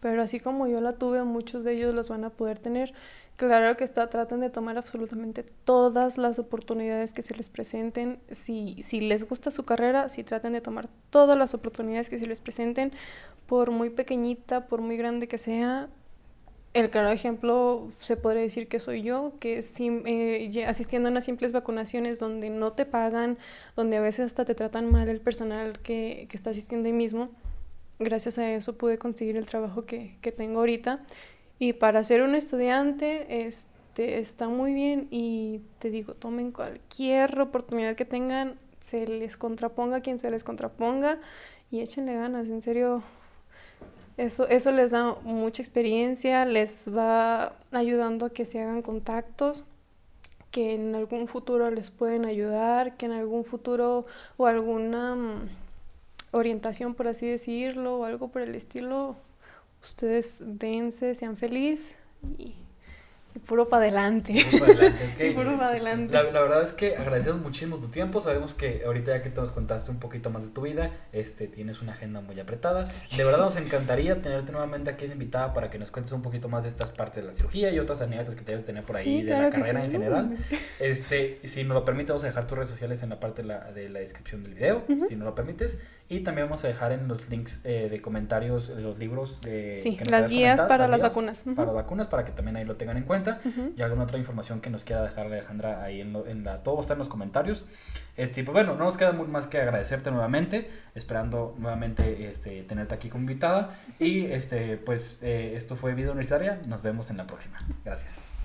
pero así como yo la tuve, muchos de ellos las van a poder tener. Claro que está, traten de tomar absolutamente todas las oportunidades que se les presenten. Si, si les gusta su carrera, si traten de tomar todas las oportunidades que se les presenten, por muy pequeñita, por muy grande que sea, el claro ejemplo se podría decir que soy yo, que eh, asistiendo a unas simples vacunaciones donde no te pagan, donde a veces hasta te tratan mal el personal que, que está asistiendo ahí mismo, gracias a eso pude conseguir el trabajo que, que tengo ahorita. Y para ser un estudiante este, está muy bien y te digo, tomen cualquier oportunidad que tengan, se les contraponga quien se les contraponga y échenle ganas, en serio eso, eso les da mucha experiencia, les va ayudando a que se hagan contactos que en algún futuro les pueden ayudar, que en algún futuro o alguna mm, orientación, por así decirlo, o algo por el estilo, ustedes dense, sean felices y y puro para adelante. Puro para adelante. La, verdad es que agradecemos muchísimo tu tiempo. Sabemos que ahorita ya que te nos contaste un poquito más de tu vida, este, tienes una agenda muy apretada. De verdad nos encantaría tenerte nuevamente aquí invitada para que nos cuentes un poquito más de estas partes de la cirugía y otras anécdotas que debes tener por ahí de la carrera en general. Este, si nos lo permite, vamos a dejar tus redes sociales en la parte de la, de la descripción del video, si nos lo permites. Y también vamos a dejar en los links eh, de comentarios los libros de... Sí, las guías para las, vacunas. Para las vacunas, para que también ahí lo tengan en cuenta. Y alguna otra información que nos quiera dejar Alejandra ahí en, en la... Todo está en los comentarios. Este, pues bueno, no nos queda muy más que agradecerte nuevamente, esperando nuevamente este, tenerte aquí como invitada. Y este, pues eh, esto fue Vida Universitaria. Nos vemos en la próxima. Gracias.